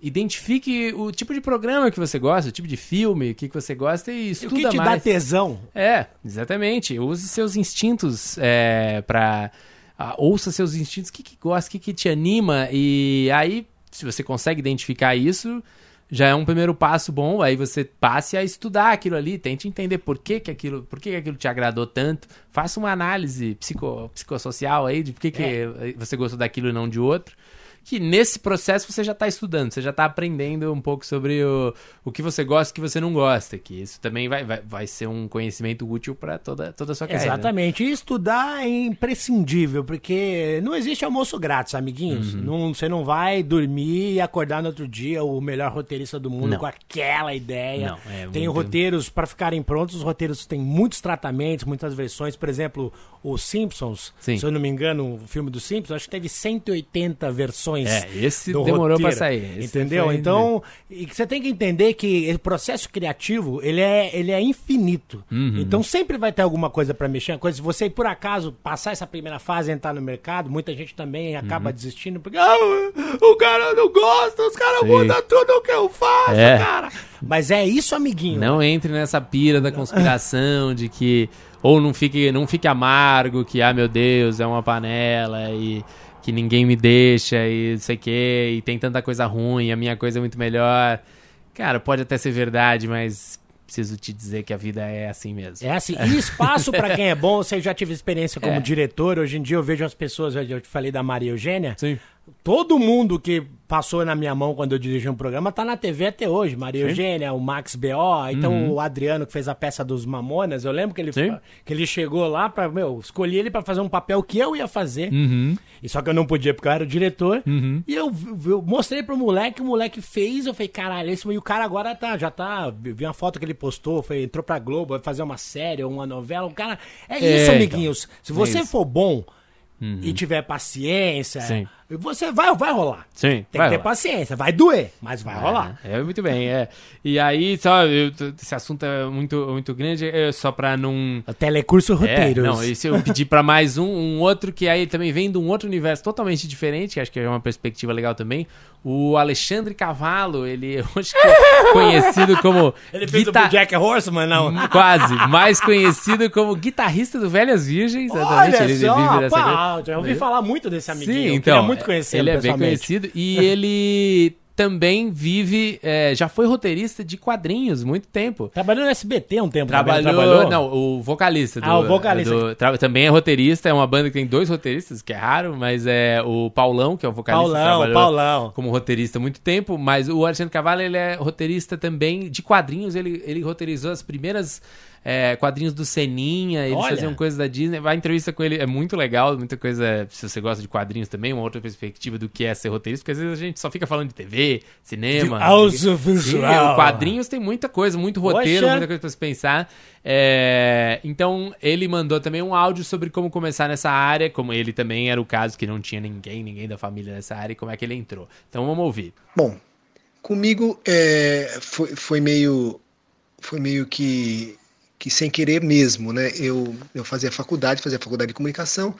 Identifique o tipo de programa que você gosta, o tipo de filme que, que você gosta e estuda mais. O que te mais. dá tesão. É, exatamente. Use seus instintos é, para uh, ouça seus instintos, o que, que gosta, o que, que te anima. E aí, se você consegue identificar isso, já é um primeiro passo bom, aí você passe a estudar aquilo ali, tente entender por que, que aquilo, por que, que aquilo te agradou tanto, faça uma análise psico, psicossocial aí de por que, que é. você gostou daquilo e não de outro que nesse processo você já está estudando, você já está aprendendo um pouco sobre o, o que você gosta e o que você não gosta, que isso também vai, vai, vai ser um conhecimento útil para toda, toda a sua carreira. Exatamente, e estudar é imprescindível, porque não existe almoço grátis, amiguinhos. Uhum. Não, você não vai dormir e acordar no outro dia o melhor roteirista do mundo não. com aquela ideia. Não, é Tem muito... roteiros para ficarem prontos, os roteiros têm muitos tratamentos, muitas versões, por exemplo, os Simpsons, Sim. se eu não me engano, o filme dos Simpsons, acho que teve 180 versões versões. É, esse demorou para sair. Esse entendeu? Então, e você tem que entender que o processo criativo, ele é, ele é infinito. Uhum. Então, sempre vai ter alguma coisa para mexer. Coisa, se você, por acaso, passar essa primeira fase e entrar no mercado, muita gente também acaba uhum. desistindo, porque ah, o cara não gosta, os caras mudam tudo o que eu faço, é. cara. Mas é isso, amiguinho. Não entre nessa pira da conspiração de que ou não fique, não fique amargo, que ah, meu Deus, é uma panela e que ninguém me deixa e não sei o que, e tem tanta coisa ruim, a minha coisa é muito melhor. Cara, pode até ser verdade, mas preciso te dizer que a vida é assim mesmo. É assim. E espaço para quem é bom, você já tive experiência como é. diretor, hoje em dia eu vejo as pessoas, eu te falei da Maria Eugênia. Sim. Todo mundo que passou na minha mão quando eu dirigi um programa tá na TV até hoje. Maria Sim. Eugênia, o Max B.O., então uhum. o Adriano que fez a peça dos Mamonas. Eu lembro que ele, que ele chegou lá para meu, escolhi ele para fazer um papel que eu ia fazer. Uhum. E só que eu não podia porque eu era o diretor. Uhum. E eu, eu, mostrei pro moleque, o moleque fez. Eu falei, caralho, esse e o cara agora tá, já tá. Vi uma foto que ele postou, foi, entrou pra Globo, vai fazer uma série ou uma novela. O cara. É, é isso, amiguinhos. Então, Se você é for bom uhum. e tiver paciência. Sim você vai, vai rolar. Sim. Tem que ter paciência. Vai doer, mas vai é, rolar. É, muito bem. É. E aí, só, eu, esse assunto é muito, muito grande, é só pra não. O telecurso roteiros. É, não, se eu pedir pra mais um, um outro que aí também vem de um outro universo totalmente diferente, que acho que é uma perspectiva legal também. O Alexandre Cavalo, ele hoje é conhecido como. Ele fez guitar... o Jack Horseman, não? Quase. Mais conhecido como guitarrista do Velhas Virgens. Exatamente. Olha ele só, pá, já ouvi falar muito desse amiguinho. Sim, então. muito muito conhecer Ele é bem conhecido e ele também vive, é, já foi roteirista de quadrinhos muito tempo. Trabalhou no SBT um tempo. Trabalhou, trabalhou? não, o vocalista. Do, ah, o vocalista. Do, tra, também é roteirista, é uma banda que tem dois roteiristas, que é raro, mas é o Paulão, que é o vocalista. Paulão, Paulão. Como roteirista há muito tempo, mas o Alexandre Cavallo, ele é roteirista também de quadrinhos, ele, ele roteirizou as primeiras é, quadrinhos do Seninha, eles Olha. faziam coisas da Disney. Vai entrevista com ele, é muito legal, muita coisa, se você gosta de quadrinhos também, uma outra perspectiva do que é ser roteirista, porque às vezes a gente só fica falando de TV, cinema. audiovisual. Sim, quadrinhos tem muita coisa, muito roteiro, Poxa. muita coisa pra se pensar. É, então, ele mandou também um áudio sobre como começar nessa área, como ele também era o caso que não tinha ninguém, ninguém da família nessa área, e como é que ele entrou. Então, vamos ouvir. Bom, comigo é, foi, foi meio foi meio que, que sem querer mesmo, né? Eu, eu fazia faculdade, fazia faculdade de comunicação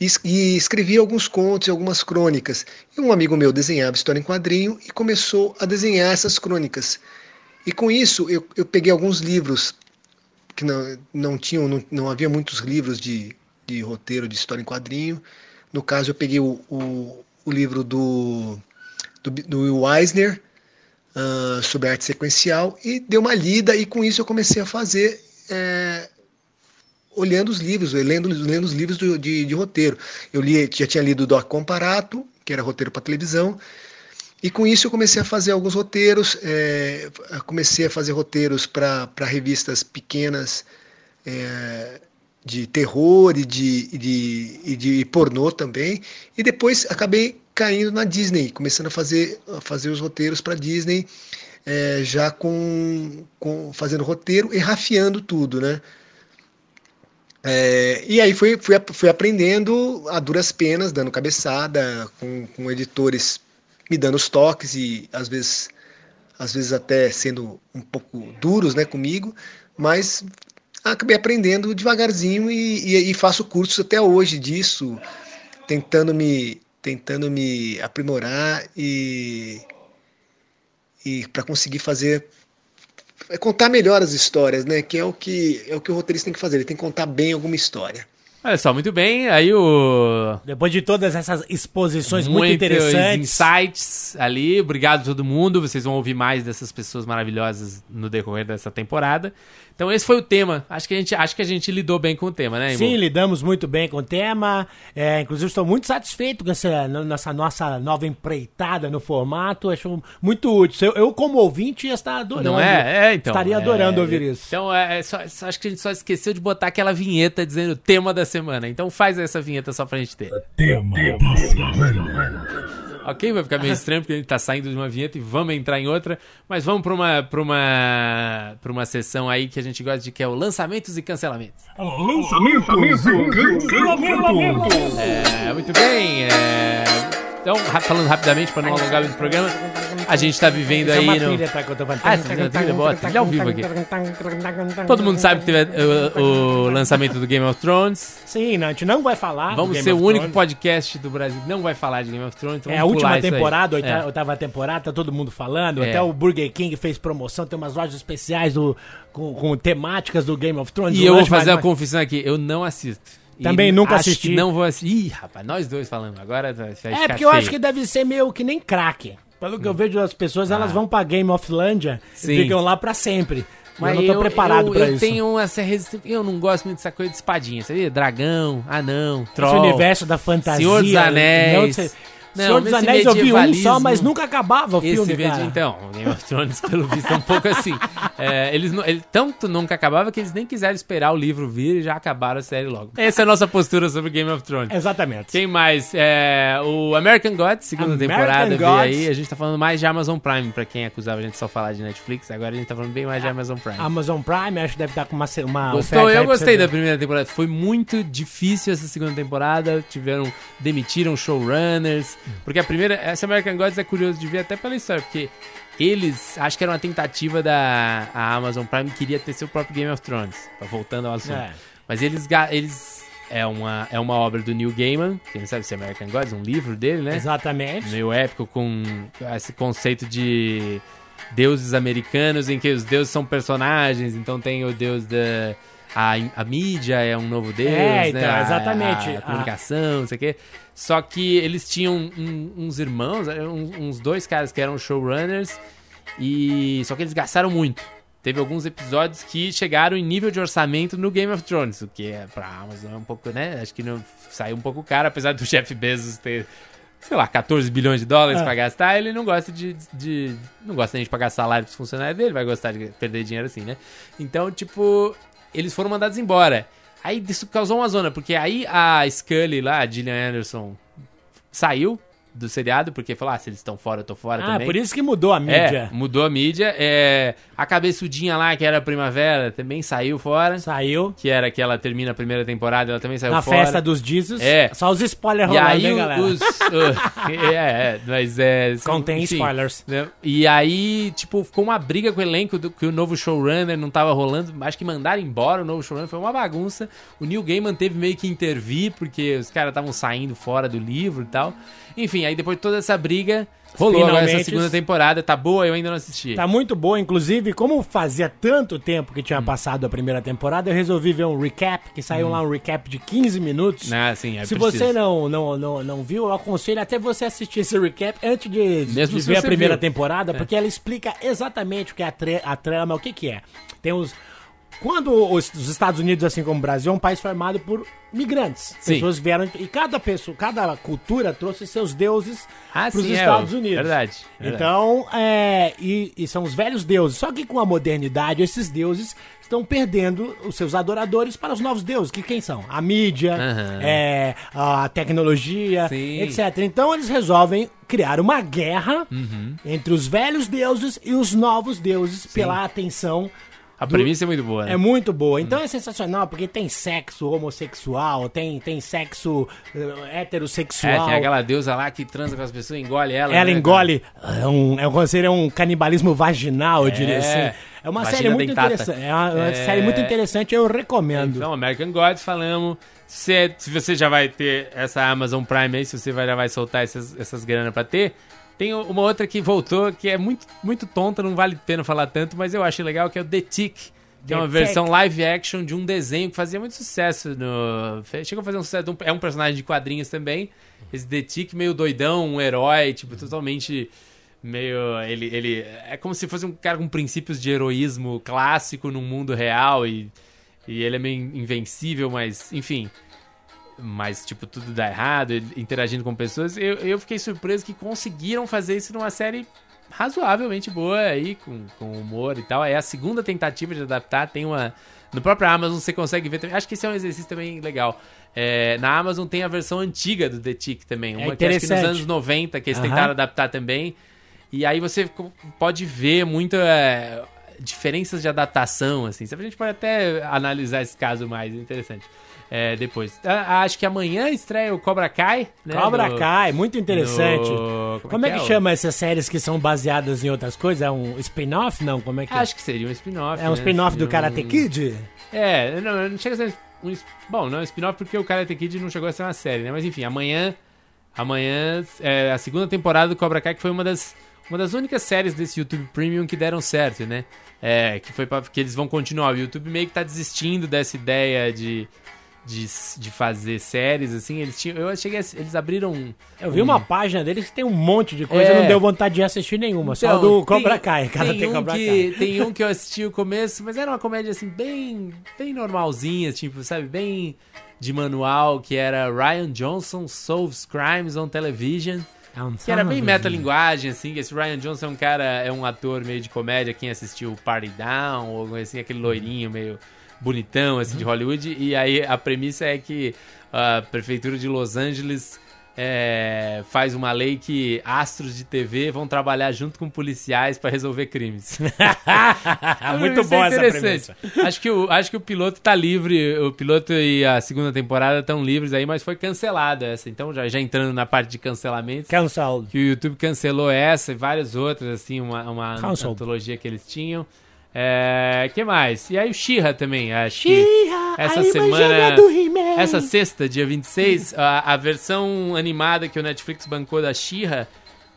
e, e escrevia alguns contos e algumas crônicas. E um amigo meu desenhava história em quadrinho e começou a desenhar essas crônicas. E com isso eu, eu peguei alguns livros que não, não tinham, não, não havia muitos livros de, de roteiro de história em quadrinho. No caso, eu peguei o, o, o livro do, do, do Will Eisner ah, sobre arte sequencial e dei uma lida e com isso eu comecei a fazer é, olhando os livros, lendo, lendo os livros do- de, de roteiro. Eu li, já tinha lido Doc Comparato, que era roteiro para televisão, e com isso eu comecei a fazer alguns roteiros, é, comecei a fazer roteiros para revistas pequenas é, de terror e de, de, e de pornô também. E depois acabei caindo na Disney, começando a fazer, a fazer os roteiros para Disney, é, já com, com fazendo roteiro e rafiando tudo, né? É, e aí fui, fui, fui aprendendo a duras penas, dando cabeçada, com, com editores me dando os toques e às vezes, às vezes até sendo um pouco duros né, comigo, mas acabei aprendendo devagarzinho e, e, e faço cursos até hoje disso, tentando me, tentando me aprimorar e, e para conseguir fazer é contar melhor as histórias, né? Que é o que é o que o roteirista tem que fazer. Ele tem que contar bem alguma história. Olha só, muito bem. Aí o. Depois de todas essas exposições muito Muitos interessantes. insights ali. Obrigado a todo mundo. Vocês vão ouvir mais dessas pessoas maravilhosas no decorrer dessa temporada. Então esse foi o tema. Acho que a gente, acho que a gente lidou bem com o tema, né, Sim, Imô? lidamos muito bem com o tema. É, inclusive, estou muito satisfeito com essa nessa nossa nova empreitada no formato. Acho muito útil. Eu, eu, como ouvinte, ia estar adorando. Não é? É, então. Estaria é, adorando ouvir isso. Então, é, é só, só- acho que a gente só esqueceu de botar aquela vinheta dizendo o tema da semana. Então faz essa vinheta só pra gente ter. Ok? Vai ficar meio estranho porque a gente tá saindo de uma vinheta e vamos entrar em outra. Mas vamos pra uma, pra uma, pra uma sessão aí que a gente gosta de que é o lançamentos e cancelamentos. Lançamentos e cancelamentos. É, muito bem. é, Então, falando rapidamente para não alongar muito o programa, a gente tá vivendo é aí uma no. Ah, essa trilha, trilha, bota, trilha ao vivo aqui. Todo mundo sabe que teve uh, o lançamento do Game of Thrones. Sim, não, a gente não vai falar. Vamos ser o único Thrones. podcast do Brasil que não vai falar de Game of Thrones. então É a última temporada, oita- É. oitava temporada, tá todo mundo falando. É. Até o Burger King fez promoção, tem umas lojas especiais do, com, com temáticas do Game of Thrones. E o eu vou fazer mais- a confissão aqui, eu não assisto. E Também nunca acho assisti. Não vou assistir. Ih, rapaz, nós dois falando. Agora vai É, porque eu feio. acho que deve ser meio que nem crack. Pelo que eu vejo as pessoas, elas vão pra Game of Ah. Sim. e ficam lá pra sempre. Mas eu não tô preparado eu, pra eu isso. tenho essa resistência. Eu não gosto muito dessa coisa de espadinha, sabia? Dragão, anão, Esse troll. universo da fantasia. Senhor dos Anéis. Não, Não, Senhor dos Anéis eu vi um só, mas nunca acabava o Esse filme, cara. então, o Game of Thrones, pelo visto, é um pouco assim. É, eles, ele, tanto nunca acabava que eles nem quiseram esperar o livro vir e já acabaram a série logo. Essa é a nossa postura sobre Game of Thrones. Exatamente. Quem mais? É, o American Gods, segunda American temporada, Gods. aí. A gente tá falando mais de Amazon Prime, pra quem acusava a gente só falar de Netflix. Agora a gente tá falando bem mais de Amazon Prime. Amazon Prime, acho que deve estar com uma, uma Gostou? Eu gostei da ver. primeira temporada. Foi muito difícil essa segunda temporada. Tiveram. Demitiram showrunners. Porque a primeira. Essa American Gods é curioso de ver até pela história. Porque eles. Acho que era uma tentativa da Amazon Prime queria ter seu próprio Game of Thrones. Tá voltando ao assunto. É. Mas eles. eles é, uma, é uma obra do Neil Gaiman. Quem não sabe se é American Gods, um livro dele, né? Exatamente. meio épico com esse conceito de deuses americanos em que os deuses são personagens, então tem o deus da a, a mídia é um novo deus, É, né? então, A- exatamente. A, A- comunicação, não sei o quê. Só que eles tinham um- uns irmãos, uns, uns dois caras que eram showrunners e só que eles gastaram muito. Teve alguns episódios que chegaram em nível de orçamento no Game of Thrones, o que é pra Amazon é um pouco, né? Acho que não saiu um pouco caro, apesar do Jeff Bezos ter sei lá, 14 bilhões de dólares Ah. pra gastar, ele não gosta de, de- Não gosta nem de pagar salário pros funcionários dele, vai gostar de perder dinheiro assim, né? Então, tipo, eles foram mandados embora. Aí isso causou uma zona, porque aí a Scully lá, a Gillian Anderson, saiu do seriado, porque falou, ah, se eles estão fora, eu tô fora Ah, também. por isso que mudou a mídia. É, mudou a mídia. É, a cabeçudinha lá, que era a Primavera, também saiu fora. Saiu. Que era que ela termina a primeira temporada, ela também saiu Na fora. festa dos Jesus. É. Só os spoilers rolando, aí galera? os. uh, é, é, mas é. são- Contém enfim, spoilers. né? E aí, tipo, ficou uma briga com o elenco do, que o novo showrunner não tava rolando. Acho que mandaram embora o novo showrunner, foi uma bagunça. O Neil Gaiman teve meio que intervir, porque os caras estavam saindo fora do livro e tal. Enfim, aí depois de toda essa briga, rolou agora essa Finalmente- segunda temporada. Tá boa, eu ainda não assisti. Tá muito boa, inclusive, como fazia tanto tempo que Hum. tinha passado a primeira temporada, eu resolvi ver um recap, que saiu lá um recap de 15 minutos. Ah, sim, é Se preciso. você não, não, não, não viu, eu aconselho até você assistir esse recap antes de, de Mesmo se ver a primeira viu. temporada, porque ela explica exatamente o que é a, a trama, o que que é. Tem os... Quando os, os Estados Unidos, assim como o Brasil, é um país formado por migrantes. Sim. Pessoas vieram... E cada pessoa, cada cultura trouxe seus deuses Ah, para os sim, é, Estados ó, Unidos. verdade, verdade. Então, é, e, e são os velhos deuses. Só que com a modernidade, esses deuses estão perdendo os seus adoradores para os novos deuses, que quem são? A mídia, Aham. é, a tecnologia, Sim. etc. Então eles resolvem criar uma guerra Uhum. entre os velhos deuses e os novos deuses pela atenção. A do- premissa é muito boa, né? É muito boa. Então é sensacional, porque tem sexo homossexual, tem, tem sexo eh, heterossexual. É, tem aquela deusa lá que transa com as pessoas, engole ela. Ela né, engole. É um, é um, seria um canibalismo vaginal, eu diria É, assim. É uma vagina série muito dentata. interessante. É uma, uma É. série muito interessante, eu recomendo. Então, American Gods, falamos. Se, se você já vai ter essa Amazon Prime aí, se você vai, já vai soltar essas, essas grana pra ter, tem uma outra que voltou, que é muito, muito tonta, não vale a pena falar tanto, mas eu achei legal, que é o The Tick. Que é uma versão live action de um desenho que fazia muito sucesso no. Chegou a fazer um sucesso. É um personagem de quadrinhos também. Esse The Tick meio doidão, um herói, tipo, totalmente meio. Ele, ele. É como se fosse um cara com princípios de heroísmo clássico num mundo real e. E ele é meio invencível, mas, enfim. Mas, tipo, tudo dá errado, interagindo com pessoas. Eu, eu fiquei surpreso que conseguiram fazer isso numa série razoavelmente boa aí, com, com humor e tal. É a segunda tentativa de adaptar. Tem uma. No próprio Amazon você consegue ver também. Acho que esse é um exercício também legal. É, na Amazon tem a versão antiga do The Tick também. Uma que acho que nos anos 90, que eles Aham. tentaram adaptar também. E aí você pode ver muita é, diferenças de adaptação, assim. A gente pode até analisar esse caso mais interessante é, depois. Ah, acho que amanhã estreia o Cobra Kai, né? Cobra No- Kai, muito interessante. no- Como é que o- chama essas séries que são baseadas em outras coisas? É um spin-off? Não, como é que Acho que seria um spin-off. é? um né? spin-off do um- Karate Kid? É, não, não chega a ser um. Bom, não é um spin-off porque o Karate Kid não chegou a ser uma série, né? Mas enfim, amanhã. Amanhã é a segunda temporada do Cobra Kai, que foi uma das, uma das únicas séries desse YouTube Premium que deram certo, né? É, que foi pra, que eles vão continuar. O YouTube meio que tá desistindo dessa ideia de. De, de fazer séries, assim, eles tinham. Eu cheguei a, Eles abriram. Eu vi um- uma página deles que tem um monte de coisa, É. não deu vontade de assistir nenhuma, só Então, do Cobra Kai, cada tem tem um Cobra que, Kai. Tem um que eu assisti o começo, mas era uma comédia assim, bem, bem normalzinha, tipo, sabe, bem de manual, que era Ryan Johnson Solves Crimes on Television. É um Que era bem metalinguagem, assim, que esse Ryan Johnson é um cara, é um ator meio de comédia, quem assistiu Party Down, ou assim, aquele loirinho meio bonitão, assim, de Hollywood, e aí a premissa é que a prefeitura de Los Angeles é, faz uma lei que astros de TV vão trabalhar junto com policiais pra resolver crimes. Muito Isso é essa premissa. Acho que, o, acho que o piloto tá livre, o piloto e a segunda temporada estão livres aí, mas foi cancelada essa. Então, já, já entrando na parte de cancelamentos, Cancelled. que o YouTube cancelou essa e várias outras, assim, uma, uma antologia que eles tinham. É, que mais? E aí o She-Ra também, acho que essa a semana, essa sexta, dia 26, a, a versão animada que o Netflix bancou da She-Ra,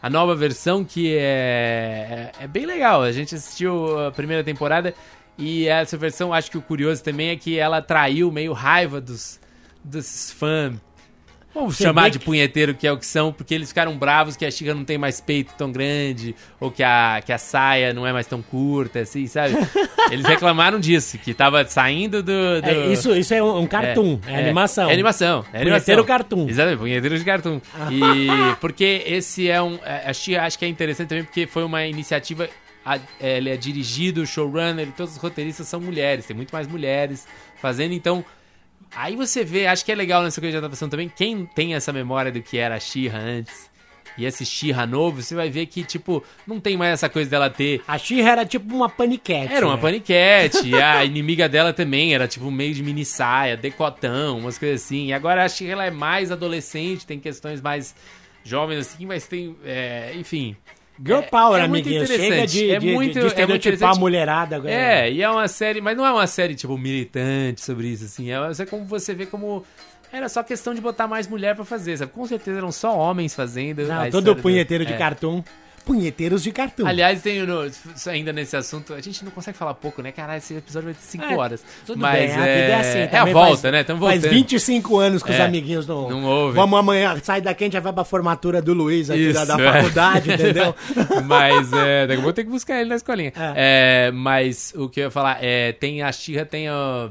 a nova versão que é, é, é bem legal. A gente assistiu a primeira temporada e essa versão, acho que o curioso também é que ela atraiu meio raiva dos, dos fãs Vamos Você chamar de que- punheteiro, que é o que são, porque eles ficaram bravos que a Chica não tem mais peito tão grande, ou que a, que a saia não é mais tão curta, assim, sabe? Eles reclamaram disso, que tava saindo do. do- É, isso, isso é um, um cartoon, é, animação. É animação. É Punheteiro animação. cartoon. Exatamente, punheteiro de cartoon. E porque esse é um. é, Acho, que- acho que é interessante também porque foi uma iniciativa. a- é, Ele é dirigido, showrunner, todos os roteiristas são mulheres, tem muito mais mulheres fazendo, então. Aí você vê, acho que é legal nessa coisa de adaptação também, quem tem essa memória do que era a She-Ra antes e esse She-Ra novo, você vai ver que, tipo, não tem mais essa coisa dela ter A Xirra era tipo uma paniquete. era uma né? paniquete, e a inimiga dela também era tipo meio de mini saia, decotão, umas coisas assim. E agora que ela é mais adolescente, tem questões mais jovens assim, mas tem, é, enfim. Girl É- Power, é muito amiguinho. Chega interessante, de, é de, muito- de é muito estereotipar interessante. a mulherada agora. É, e é uma série, mas não é uma série tipo militante sobre isso assim, é série como você vê como era só questão de botar mais mulher pra fazer, sabe? Com certeza eram só homens fazendo. Não, todo história do- punheteiro de é. cartoon. Punheteiros de cartoon. Aliás, tem no- ainda nesse assunto, a gente não consegue falar pouco, né? Caralho, esse episódio vai ter 5 É, horas. Tudo Mas bem, a é, vida é assim. é a volta, faz- né? Estamos Faz voltando. 25 anos que os É, amiguinhos não... não ouvem. Vamos amanhã, sai daqui, a gente já vai pra formatura do Luiz aqui da, Isso, da é. faculdade, entendeu? Mas é, daqui a pouco eu tenho que buscar ele na escolinha. É, mas o que eu ia falar é, tem a Xirra tem a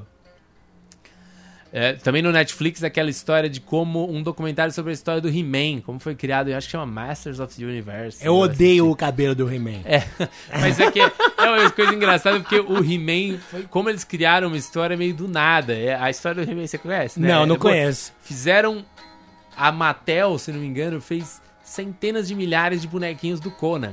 é, também no Netflix aquela história de como um documentário sobre a história do He-Man, como foi criado, eu acho que chama Masters of the Universe. Eu odeio o cabelo do He-Man. É, mas é que é uma coisa engraçada porque o He-Man, como eles criaram uma história meio do nada. É, a história do He-Man você conhece, né? Não, não É, conheço. Fizeram. A Mattel, se não me engano, fez centenas de milhares de bonequinhos do Conan.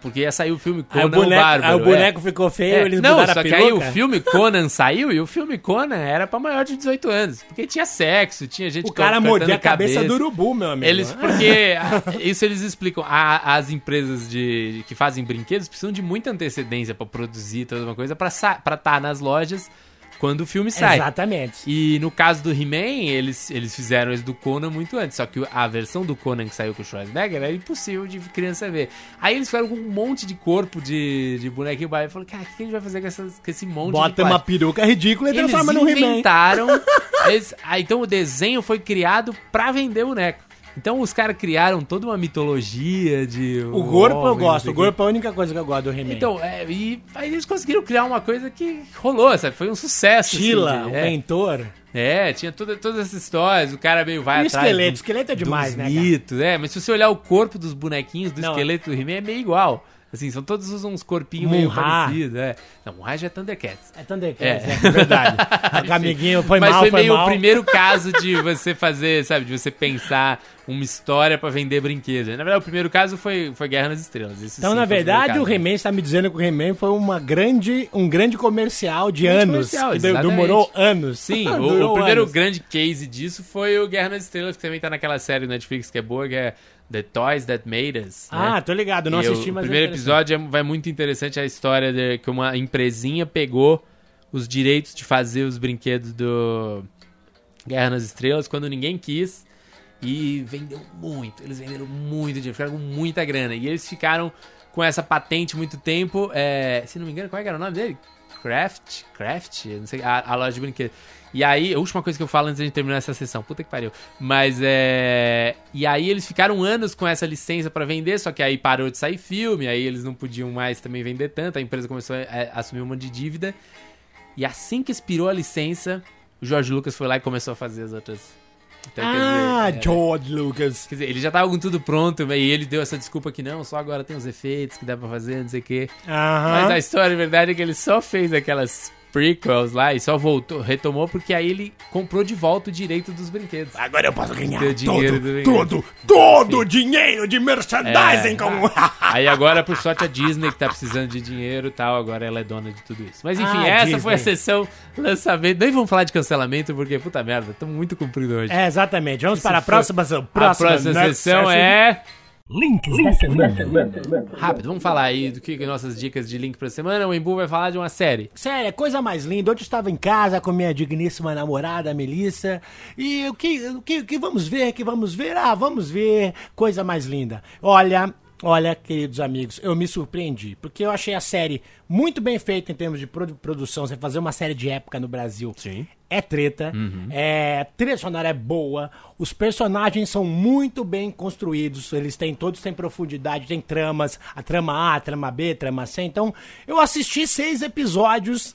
Porque ia sair o filme Aí o Conan o, boneco, Bárbaro. aí o é. boneco ficou feio, É, eles não, mudaram só a que aí o peruca. filme Conan saiu e o filme Conan era pra maior de 18 anos. Porque tinha sexo, tinha gente O cara mordia a cabeça do urubu, meu amigo. eles, porque isso eles explicam. A- as empresas de, que fazem brinquedos precisam de muita antecedência pra produzir toda uma coisa pra estar nas lojas quando o filme sai. Exatamente. E no caso do He-Man, eles, eles fizeram esse do Conan muito antes. Só que a versão do Conan que saiu com o Schwarzenegger era impossível de criança ver. Aí eles fizeram com um monte de corpo de, de bonequinho barato. Falaram, cara, o que a gente vai fazer com, essas, com esse monte de Bota uma plástico? peruca ridícula e Eles transforma no He-Man. inventaram. eles- ah, então o desenho foi criado pra vender boneco. Então os caras criaram toda uma mitologia de. O corpo eu gosto. O corpo é a única coisa que eu gosto do He-Man. Então, é, e aí eles conseguiram criar uma coisa que rolou, sabe? Foi um sucesso. assim, Tila, de- o é. mentor. É, tinha toda, todas essas histórias, o cara meio vai E o atrás. esqueleto? do- Esqueleto é demais, dos né, cara? mitos, é, mas se você olhar o corpo dos bonequinhos do Não. esqueleto do He-Man é meio igual. Assim, são todos uns corpinhos meio parecidos, é. Não, Munra já é Thundercats. É Thundercats, É. É verdade. O amiguinho foi Mas mal, foi foi meio mal. o primeiro caso de você fazer, sabe, de você pensar uma história pra vender brinquedos. Na verdade, o primeiro caso foi, foi Guerra nas Estrelas. Esse Então, sim na verdade, o caso. He-Man está me dizendo que o He-Man foi uma grande, um grande comercial de Grande anos. comercial, demorou anos. Sim, o, o primeiro anos. grande case disso foi o Guerra nas Estrelas, que também tá naquela série Netflix que é boa, que é The Toys That Made Us. né? Ah, tô ligado, não E assisti, o, mas O é primeiro interessante. episódio é, vai muito interessante a história de que uma empresinha pegou os direitos de fazer os brinquedos do Guerra nas Estrelas quando ninguém quis e vendeu muito. Eles venderam muito dinheiro, ficaram com muita grana. E eles ficaram com essa patente muito tempo. é, se não me engano, qual é era o nome dele? Craft? Craft? Eu Não sei, a, a loja de brinquedos. E aí, a última coisa que eu falo antes de terminar essa sessão, puta que pariu. Mas é. E aí eles ficaram anos com essa licença pra vender, só que aí parou de sair filme, aí eles não podiam mais também vender tanto, a empresa começou a, assumir uma de dívida. E assim que expirou a licença, o George Lucas foi lá e começou a fazer as outras. Então, Ah, dizer, é, George Lucas. Quer dizer, ele já tava com tudo pronto, e ele deu essa desculpa que não, só agora tem os efeitos que dá pra fazer, não sei o quê. Mas Aham. a história, a verdade, é que ele só fez aquelas prequels lá e só voltou, retomou porque aí ele comprou de volta o direito dos brinquedos. Agora eu posso ganhar Deu dinheiro do todo, todo, todo o dinheiro de merchandising É. Aí agora, por sorte, a Disney que tá precisando de dinheiro e tal, agora ela é dona de tudo isso. Mas enfim, Ah, essa Disney. foi a sessão lançamento. Nem vamos falar de cancelamento, porque, puta merda, estamos muito comprido hoje. É, exatamente. Vamos para a foi- próxima, a próxima, próxima next sessão session. é... Links da semana. Rápido, vamos falar aí do que que nossas dicas de link pra semana. O Embu vai falar de uma série. Sério, é coisa mais linda. Ontem eu estava em casa com minha digníssima namorada, a Melissa. E o que, o que, o que vamos ver? que vamos ver? Ah, vamos ver coisa mais linda. Olha, Olha, queridos amigos, eu me surpreendi, porque eu achei a série muito bem feita em termos de produ- produção. Você fazer uma série de época no Brasil Sim. é treta, é, a trilha sonora é boa, os personagens são muito bem construídos, eles têm todos têm profundidade, tem tramas, a trama A, a trama B, a trama C. Então, eu assisti seis episódios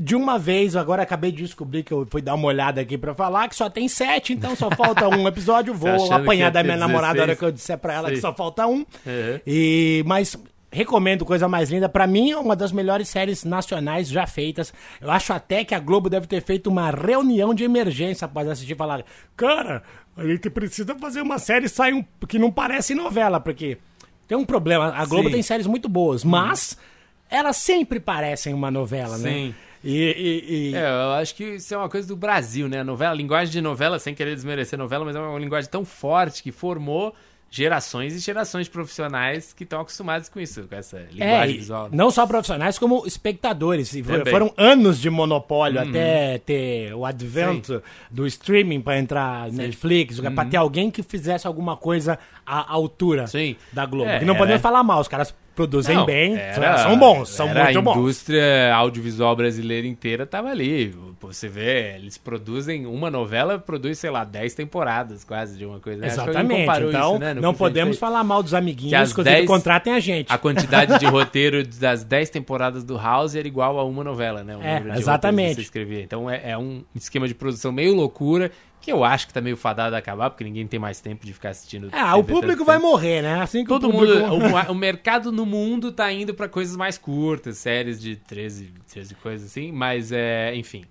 de uma vez, agora acabei de descobrir que eu fui dar uma olhada aqui pra falar que só tem sete, então só falta um episódio. Vou que apanhar da minha namorada na hora 16? que eu disser pra ela que Sim. só falta um. Uhum. E, mas recomendo Coisa Mais Linda. Pra mim, é uma das melhores séries nacionais já feitas. Eu acho até que a Globo deve ter feito uma reunião de emergência após assistir e falar: Cara, a gente precisa fazer uma série sai um, que não parece novela, porque tem um problema. A Globo Sim. tem séries muito boas, mas elas sempre parecem uma novela, né? Sim. E, e- e- É, eu acho que isso é uma coisa do Brasil, né? A novela, a linguagem de novela, sem querer desmerecer novela, mas é uma linguagem tão forte que formou gerações e gerações de profissionais que estão acostumados com isso, com essa É, linguagem e visual. não só profissionais, como espectadores. E Também. foram anos de monopólio até ter o advento do streaming para entrar Netflix, para ter alguém que fizesse alguma coisa à altura Sim. da Globo. É, que não era- podemos falar mal, os caras produzem Não, bem, era- são bons, são muito a bons. indústria audiovisual brasileira inteira tava ali. Você vê, eles produzem uma novela, produz, sei lá, 10 temporadas quase de uma coisa. que Exatamente. Então, isso, né, não que a podemos falar mal dos Que amiguinhos, inclusive 10 contratem a gente. A quantidade de roteiro das 10 temporadas do House era igual a uma novela, né? O É, exatamente. que. Então é, é um esquema de produção meio loucura, que eu acho que tá meio fadado a acabar, porque ninguém tem mais tempo de ficar assistindo. Ah, o TV público tanto vai tempo. morrer, né? Assim que Todo o público... mundo, o, o mercado no mundo tá indo pra coisas mais curtas, séries de 13, 13 coisas assim, mas é, enfim.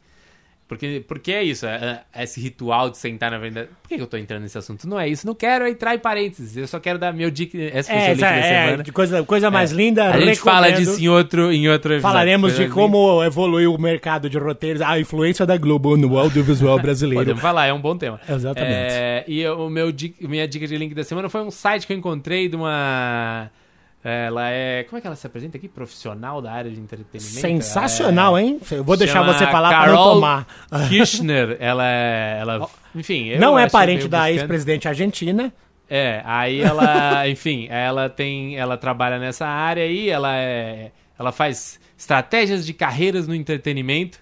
Porque, porque é isso, é, é esse ritual de sentar na venda. Por que que eu tô entrando nesse assunto? Não é isso, não quero entrar em parênteses, eu só quero dar meu dica. Essa É, essa- da é, coisa, coisa mais linda, A gente fala disso em outro, em outro episódio. Falaremos de como evoluiu o mercado de roteiros, a influência da Globo no audiovisual brasileiro. Podemos falar, é um bom tema. Exatamente. É, e o meu, minha dica de link da semana foi um site que eu encontrei de uma. Ela é. Como é que ela se apresenta aqui? Profissional da área de entretenimento? Sensacional, É, hein? Eu vou deixar você falar para Carol tomar. Kirchner, ela é. Ela, enfim. eu não é parente da ex-presidente argentina. É, aí ela, enfim, ela tem, ela trabalha nessa área aí, ela é, ela faz estratégias de carreiras no entretenimento.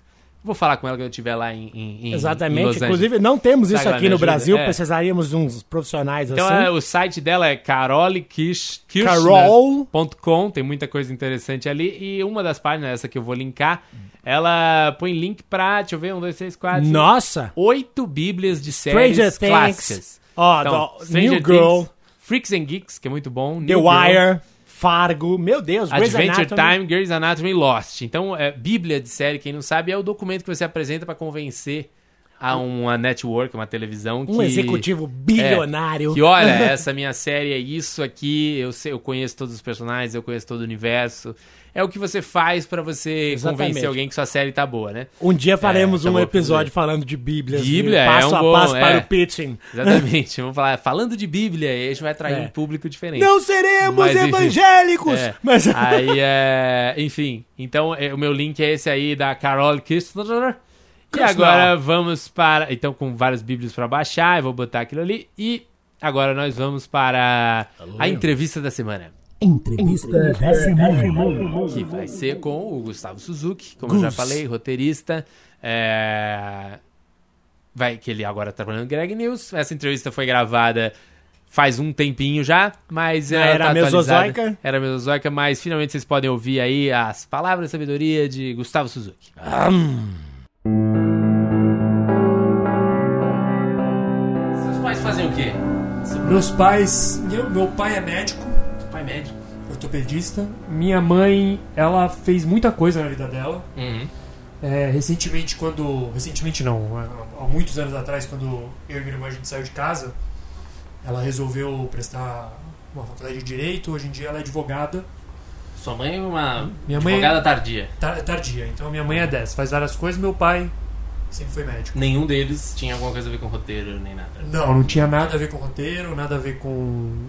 Vou falar com ela quando eu estiver lá em, em, em Exatamente. Angeles. Inclusive, não temos isso aqui no? Brasil. É. Precisaríamos de uns profissionais Então assim. é, o site dela é Carol. carolkirchner.com, tem muita coisa interessante ali. E uma das páginas, essa que eu vou linkar, ela põe link pra, deixa eu ver, um, dois, três, quatro, cinco, Nossa! oito bíblias de séries Stranger Things. clássicas. Ó, Então, do- Stranger New Girl. Things, Freaks and Geeks, que é muito bom. The New Girl, Wire. Fargo. Meu Deus, Grey's Adventure Anatomy. Time, Grey's Anatomy Lost. Então, é, Bíblia de série, quem não sabe, é o documento que você apresenta pra convencer a uma network, uma televisão que... Um executivo bilionário. É, que olha, essa minha série é isso aqui, eu, sei, eu conheço todos os personagens, eu conheço todo o universo. É o que você faz pra você Exatamente. convencer alguém que sua série tá boa, né? Um dia faremos É, um tá episódio falando de. Bíblia e é passo um a bom, passo é. para o pitching. Exatamente. Vamos falar, falando de Bíblia, a gente vai atrair É. um público diferente. Não seremos Mas, evangélicos! É. Mas... Aí é. Enfim, então é, o meu link é esse aí da Carol Kirchner. E agora vamos para. Então, com várias bíblias para baixar, eu vou botar aquilo ali. E agora nós vamos para a entrevista da semana. Entrevista da semana. Que vai ser com o Gustavo Suzuki, como eu já Gus. falei, roteirista. É, Vai, que ele agora tá trabalhando no Greg News. Essa entrevista foi gravada faz um tempinho já, mas ela Era tá mesozoica? Era mesozoica, mas finalmente vocês podem ouvir aí as palavras de sabedoria de Gustavo Suzuki. Seus pais fazem o quê? Meus pais. Meu, meu pai é médico, é médico. ortopedista. Minha mãe, ela fez muita coisa na vida dela. Uhum. É, recentemente, quando. Recentemente não, há- muitos anos atrás, quando eu e minha irmã a gente saiu de casa, ela resolveu prestar uma faculdade de direito. Hoje em dia ela é advogada. Sua mãe é uma Minha mãe- advogada tardia. tar- tardia. Então minha mãe é dessa, faz várias coisas. Meu pai sempre foi médico. Nenhum deles tinha alguma coisa a ver com roteiro nem nada. Não, não tinha nada a ver com roteiro, nada a ver com.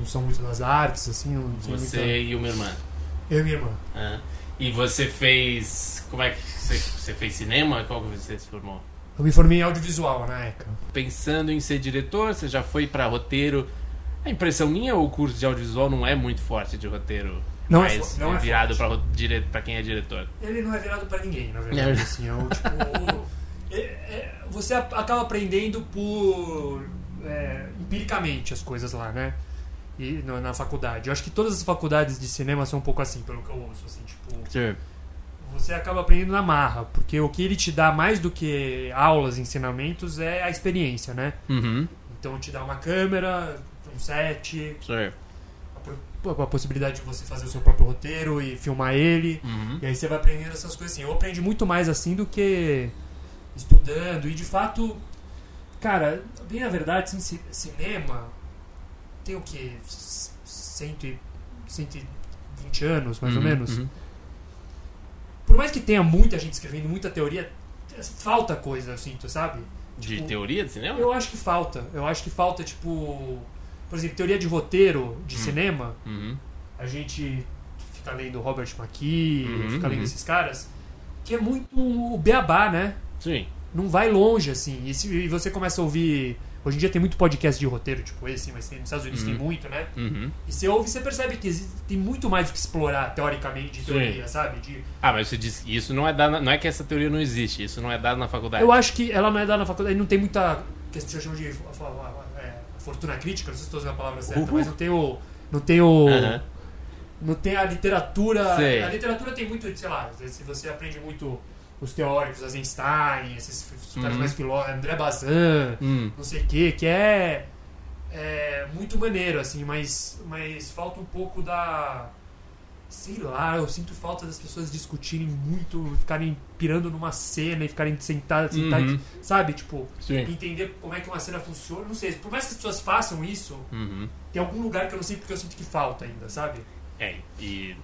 Não são muito das artes, assim. Não Você muita- e uma irmã. Eu e minha irmã. Ah, E você fez. Como é que você, você fez cinema? Qual que você se formou? Eu me formei em audiovisual na ECA. Pensando em ser diretor, você já foi pra roteiro A impressão minha, o curso de audiovisual não é muito forte de roteiro. Não é não é virado ro- dire- pra quem é diretor. Ele não é virado pra ninguém, na verdade. É. Assim, é o, tipo, é- é- você acaba aprendendo por é, empiricamente as coisas lá, né? E no- na faculdade. Eu acho que todas as faculdades de cinema são um pouco assim, pelo que eu ouço, assim, tipo, Sim. você acaba aprendendo na marra, porque o que ele te dá mais do que aulas, ensinamentos é a experiência, né? Uhum. Então te dá uma câmera, um set, Sim. a, a possibilidade de você fazer o seu próprio roteiro e filmar ele. Uhum. E aí você vai aprendendo essas coisas assim. Eu aprendi muito mais assim do que estudando. E de fato, cara, bem na verdade, assim, ci- cinema tem o quê? Cento e, 120 anos, mais ou Uhum, menos. uhum. Por mais que tenha muita gente escrevendo, muita teoria, falta coisa, eu sinto, sabe? De Tipo, teoria de cinema? Eu acho que falta. Eu acho que falta, tipo. Por exemplo, teoria de roteiro de cinema. Uhum. A gente fica lendo Robert McKee, Uhum, fica lendo uhum. esses caras. Que é muito o beabá, né? Sim. Não vai longe, assim. E, se- e você começa a ouvir. Hoje em dia tem muito podcast de roteiro, tipo esse, mas tem, nos Estados Unidos Uhum. tem muito, né? Uhum. E você ouve e você percebe que existe- tem muito mais o que explorar, teoricamente, de Sim. teoria, sabe? De, Ah, mas você disse que isso não é dado. na- Não é que essa teoria não existe, isso não é dado na faculdade. Eu acho que ela não é dada na faculdade, não tem muita. que você chama de é, fortuna crítica, não sei se estou usando a palavra certa, Uhum. mas não tem o. Não tem o. Aham. Não tem a literatura. Sei. A literatura tem muito, sei lá, se você aprende muito os teóricos, Einstein, esses caras Uhum. mais filósofos, André Bazin, Hum. não sei o que, que é, é muito maneiro, assim, mas, mas falta um pouco da. Sei lá, eu sinto falta das pessoas discutirem muito, ficarem pirando numa cena e ficarem sentadas, sentadas Uhum. sabe? Tipo, Sim. entender como é que uma cena funciona. Não sei, por mais que as pessoas façam isso, Uhum. tem algum lugar que eu não sei porque eu sinto que falta ainda, sabe? É, e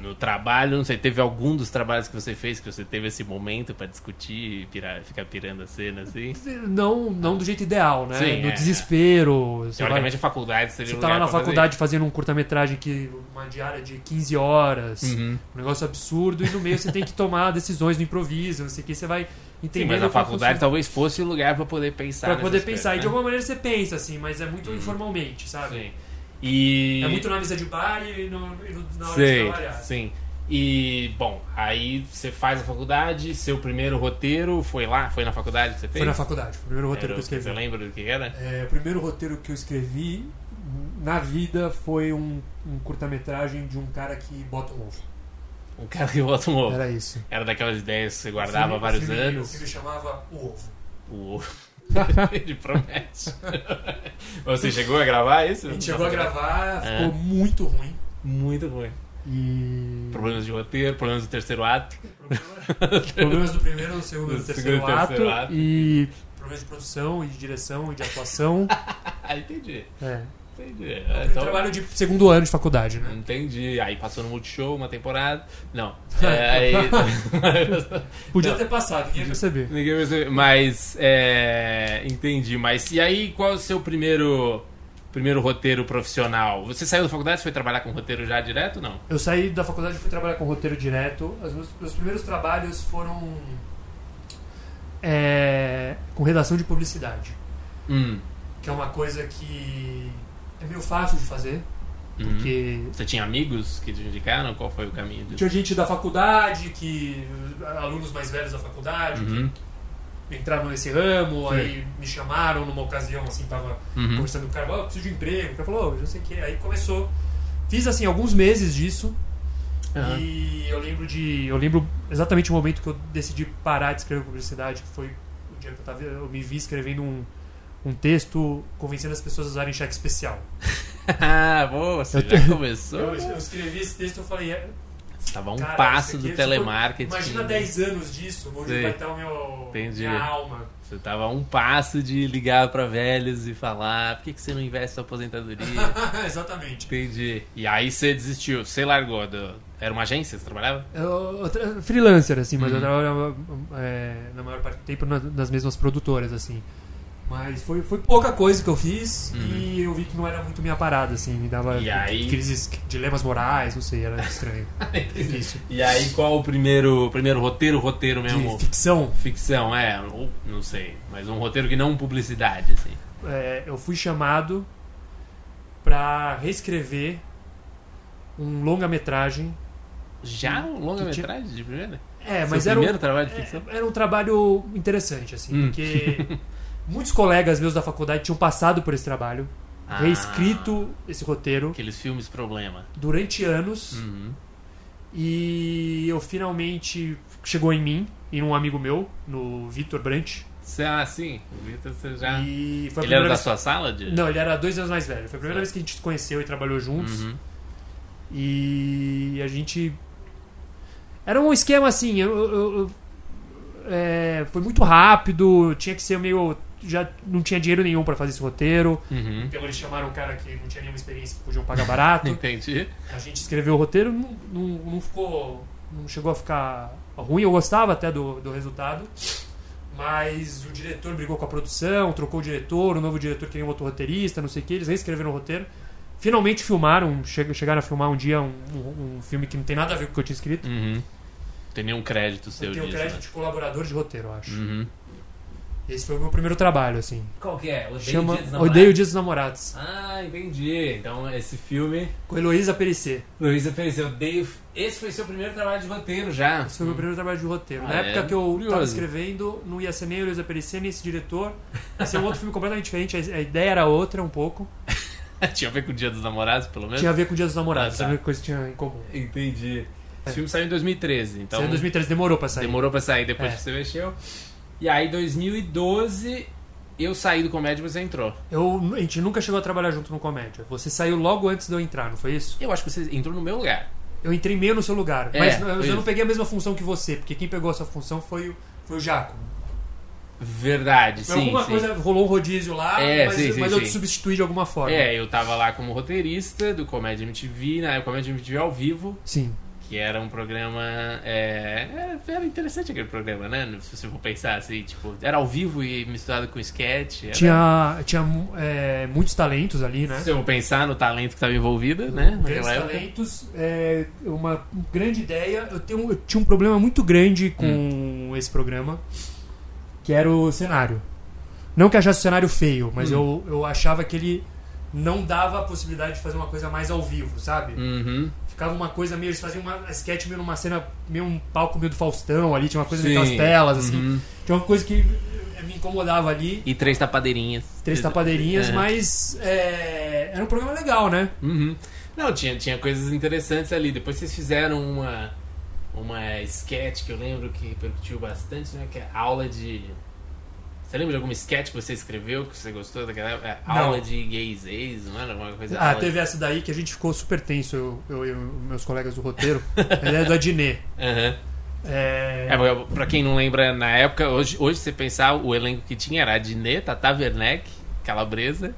no trabalho, não sei, teve algum dos trabalhos que você fez que você teve esse momento pra discutir e pirar, ficar pirando a cena assim? Não, não do jeito ideal, né? Sim, no é, desespero. Você, vai, Teoricamente, a faculdade seria você um tá lá na pra fazer faculdade fazendo um curta-metragem que uma diária de 15 horas. Uhum. um negócio absurdo, e no meio você tem que tomar decisões no improviso, não sei o que, você vai Sim, entendendo. mas a faculdade funciona. talvez fosse o lugar pra poder pensar. Pra poder pensar. E de coisas, alguma maneira você pensa, assim, mas é muito informalmente, né? sabe? Sim. E. É muito na mesa de bar e, no, e na hora de Sim, trabalhar. sim. E, bom, aí você faz a faculdade, seu primeiro roteiro foi lá? Foi na faculdade que você fez? Foi na faculdade, foi o primeiro roteiro Era que eu o- Você escrevi. lembra do que era? É, o primeiro roteiro que eu escrevi na vida foi um, um curta-metragem de um cara que bota um ovo. Um cara que bota um ovo. Era isso. Era daquelas ideias que você guardava há O filme- vários o filme- O anos. filme chamava O Ovo. O ovo. Ele promete. Você chegou a gravar isso? A gente chegou a gravar, É. ficou muito ruim. Muito ruim. E. Problemas de roteiro, problemas do terceiro ato. Problemas do primeiro, do segundo e Do do terceiro, segundo ato, terceiro ato. E problemas de produção e de direção e de atuação. Ah, entendi. é. Entendi. É É, um trabalho de segundo ano de faculdade, né? Entendi. Aí passou no Multishow uma temporada. Não. É, aí... Podia Não. ter passado, ninguém ia perceber. Ninguém percebeu. Mas, é... Entendi. Mas e aí, qual é o seu primeiro... Primeiro roteiro profissional. Você saiu da faculdade e foi trabalhar com roteiro já direto ou não? Eu saí da faculdade e fui trabalhar com roteiro direto. Os meus, meus primeiros trabalhos foram é, com redação de publicidade, Hum. que é uma coisa que é meio fácil de fazer, Uhum. porque Você tinha amigos que te indicaram? Qual foi o caminho disso? tinha gente da faculdade, que alunos mais velhos da faculdade, Uhum. que entraram nesse ramo, Sim. aí me chamaram numa ocasião, assim, tava Uhum. conversando com o cara, oh, eu preciso de emprego. O cara falou, oh, já sei o que. Aí começou. Fiz assim alguns meses disso. Aham. E eu lembro de. Eu lembro exatamente o momento que eu decidi parar de escrever publicidade, que foi o dia que eu, tava, eu me vi escrevendo um, um texto convencendo as pessoas a usarem cheque especial. ah, boa, você Eu já te- começou? Eu, eu escrevi esse texto e eu falei, é, Você tava a um cara, passo do aqui, telemarketing. Imagina 10 anos disso, onde Sei. vai estar o meu, Entendi. minha alma. Você tava a um passo de ligar pra velhos e falar por que, que você não investe na aposentadoria? Exatamente. Entendi. E aí você desistiu, você largou do... Era uma agência que você trabalhava? Eu, eu freelancer, assim, mas Uhum. eu trabalhava é, na maior parte do tempo na- nas mesmas produtoras, assim. Mas foi, foi pouca coisa que eu fiz e eu vi que não era muito minha parada, assim. Me dava Uhum. Aí? crises, dilemas morais, não sei, era estranho. Difícil. E aí qual o primeiro, primeiro roteiro, roteiro mesmo? De ficção, Ficção, é, ou não sei, mas um roteiro que não publicidade, assim. é, eu fui chamado pra reescrever um longa-metragem. Já um longa-metragem de primeira? É, Seu mas era um, trabalho de ficção? é, era um trabalho interessante, assim, Hum. porque muitos colegas meus da faculdade tinham passado por esse trabalho, Ah. reescrito esse roteiro Aqueles filmes problema. durante anos. Uhum. E eu finalmente chegou em mim e num amigo meu, no Vitor Brant. Cê- Ah, sim. O Vitor, você já. E foi a Ele era da vez... sua sala? De... Não, ele era dois anos mais velho. Foi a primeira Certo. vez que a gente se conheceu e trabalhou juntos. Uhum. E a gente. Era um esquema assim. eu- eu- eu- é, foi muito rápido, tinha que ser meio. Já não tinha dinheiro nenhum pra fazer esse roteiro. Uhum. Então eles chamaram um cara que não tinha nenhuma experiência que podiam pagar barato. Entendi. A gente escreveu o roteiro, não, não, não ficou. Não chegou a ficar ruim, eu gostava até do, do resultado. Mas o diretor brigou com a produção, trocou o diretor, o novo diretor queria um outro roteirista, não sei o que, eles reescreveram o roteiro. Finalmente filmaram, che- chegaram a filmar um dia um, um- um filme que não tem nada a ver com o que eu tinha escrito. Uhum. Tem nenhum crédito seu Eu tenho disso. crédito né? de colaborador de roteiro, eu acho. Uhum. Esse foi o meu primeiro trabalho, assim. Qual que é? Odeio Chama Dia dos Namorados? Odeio o Dia dos Namorados. Ah, entendi. Então, esse filme. Com Heloísa Perissé. Luísa Pereira, eu odeio. Esse foi seu primeiro trabalho de roteiro já. Esse foi o meu primeiro trabalho de roteiro. Ah, Na é? época que eu Curioso. tava escrevendo, não ia ser nem a Heloísa Perissé, nem esse diretor. Ia ser um outro filme completamente diferente. A a ideia era outra, um pouco. Tinha a ver com o Dia dos Namorados, pelo menos? Tinha a ver com o Dia dos Namorados. Ah, tá. Era a única coisa que tinha em comum. Entendi. Esse filme saiu em 2013, então. Saiu em 2013, demorou pra sair. Demorou pra sair depois É. que você mexeu. E aí, 2012, eu saí do comédia e você entrou. Eu, a gente nunca chegou a trabalhar junto no comédia. Você saiu logo antes de eu entrar, não foi isso? Eu acho que você entrou no meu lugar. Eu entrei meio no seu lugar. É, mas eu, não peguei a mesma função que você, porque quem pegou essa função foi, o- foi o Jaco. Verdade, sim. alguma sim. coisa rolou um rodízio lá, É, mas, sim, sim, mas eu te substituí de alguma forma. É, eu tava lá como roteirista do Comédia MTV, na Comédia MTV ao vivo, Sim. Que era um programa. É, é, era interessante aquele programa, né? Se você for pensar assim, tipo, era ao vivo e misturado com sketch. Era... Tinha, tinha é, muitos talentos ali, né? Se eu pensar no talento que estava envolvido, né? Grandes época. talentos, é, uma grande ideia. Eu, tenho, eu tinha um problema muito grande com Hum. esse programa, que era o cenário. Não que achasse o cenário feio, mas Hum. eu, eu achava que ele não dava a possibilidade de fazer uma coisa mais ao vivo, sabe? Uhum. Ficava uma coisa meio. Eles faziam uma sketch meio numa cena, meio um palco meio do Faustão ali, tinha uma coisa Sim. meio telas, assim. Uhum. Tinha uma coisa que eh, me incomodava ali. E três tapadeirinhas. Três tapadeirinhas, É. mas é, era um programa legal, né? Uhum. Não, tinha, tinha coisas interessantes ali. Depois vocês fizeram uma, uma sketch que eu lembro que repercutiu bastante, né? Que é aula de. Você lembra de alguma sketch que você escreveu que você gostou daquela época? É. Aula de gays, ex, não era alguma coisa Ah, aula teve essa daí que a gente ficou super tenso, eu, eu e meus colegas do roteiro. Ele é do Adnet. de... Aham. É, É, porque, pra quem não lembra, na época, hoje, hoje você pensar, o elenco que tinha era Adnet, Tata Werneck, Calabresa,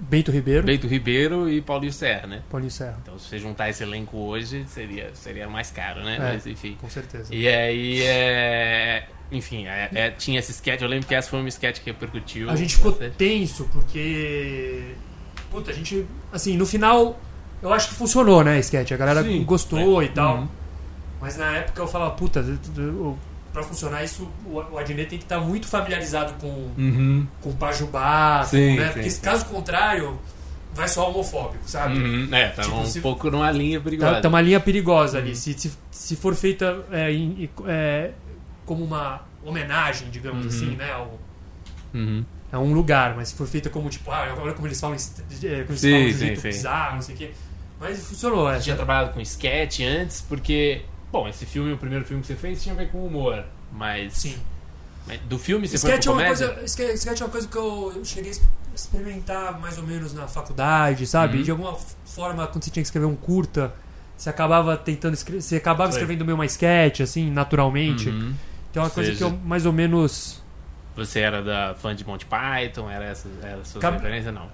Bento Ribeiro, Beito Ribeiro e Paulinho Serra, né? Paulinho Serra, Então, se você juntar esse elenco hoje, seria, seria mais caro, né? É. Mas, enfim. com certeza. E aí, é... enfim, é- é- tinha esse sketch. Eu lembro que essa foi uma sketch que repercutiu. A gente ficou tenso porque. Puta, a gente. Assim, no final, eu acho que funcionou, né, sketch? A galera Sim. gostou É. e tal. Uhum. Mas na época eu falava, puta, eu- pra funcionar isso, o Adnet tem que estar muito familiarizado com, Uhum. com Pajubá, Sim, né? sim, Porque sim. caso contrário, vai só homofóbico, sabe? Uhum. É, tava Tipo, um se- pouco numa linha perigosa. Tá, tá uma linha perigosa Uhum. ali. Se, se, se for feita é, em- é, como uma homenagem, digamos Uhum. assim, né? Ao, Uhum. a um lugar, mas se for feita como tipo, ah, olha como eles falam, é, como eles Sim, falam de um jeito bizarro, não sei o quê. Mas funcionou, é. Você tinha trabalhado com sketch antes, porque... Bom, esse filme, o primeiro filme que você fez, tinha a ver com humor. Mas... Sim. mas do filme você Sketch é, foi uma pro comédia? coisa, sketch, é uma coisa que eu cheguei a experimentar mais ou menos na faculdade, sabe? Uhum. De alguma forma, quando você tinha que escrever um curta, você acabava tentando escrever, você acabava Foi. escrevendo meio uma sketch, assim, naturmente. Uhum. Então é uma Ou coisa seja- que eu mais ou menos Você era da fã de Monty Python? Era essa era sua Cab- referência? Não.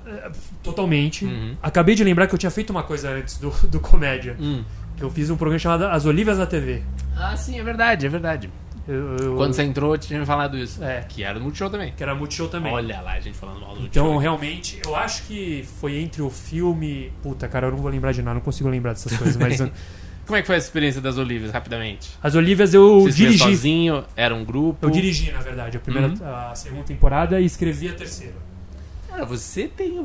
totalmente. Uhum. Acabei de lembrar que eu tinha feito uma coisa antes do, do comédia. Hum. Que eu fiz um programa chamado As Olivas na TV. Ah, sim, é verdade, é verdade. Eu, eu- Quando você entrou, eu tinha me falado isso. É. Que era do Multishow também. Que era Multishow também. Olha lá, a gente falando mal do Então, Multishow. realmente, eu acho que foi entre o filme. Puta, cara, eu não vou lembrar de nada, não consigo lembrar dessas coisas, mas. uh, Como é que foi a experiência das Olivas, rapidamente? As Olivas eu Você dirigi. sozinho? Era um grupo? Eu dirigi, na verdade, a primeira, Uhum. a segunda temporada e escrevi a terceira. Cara, você tem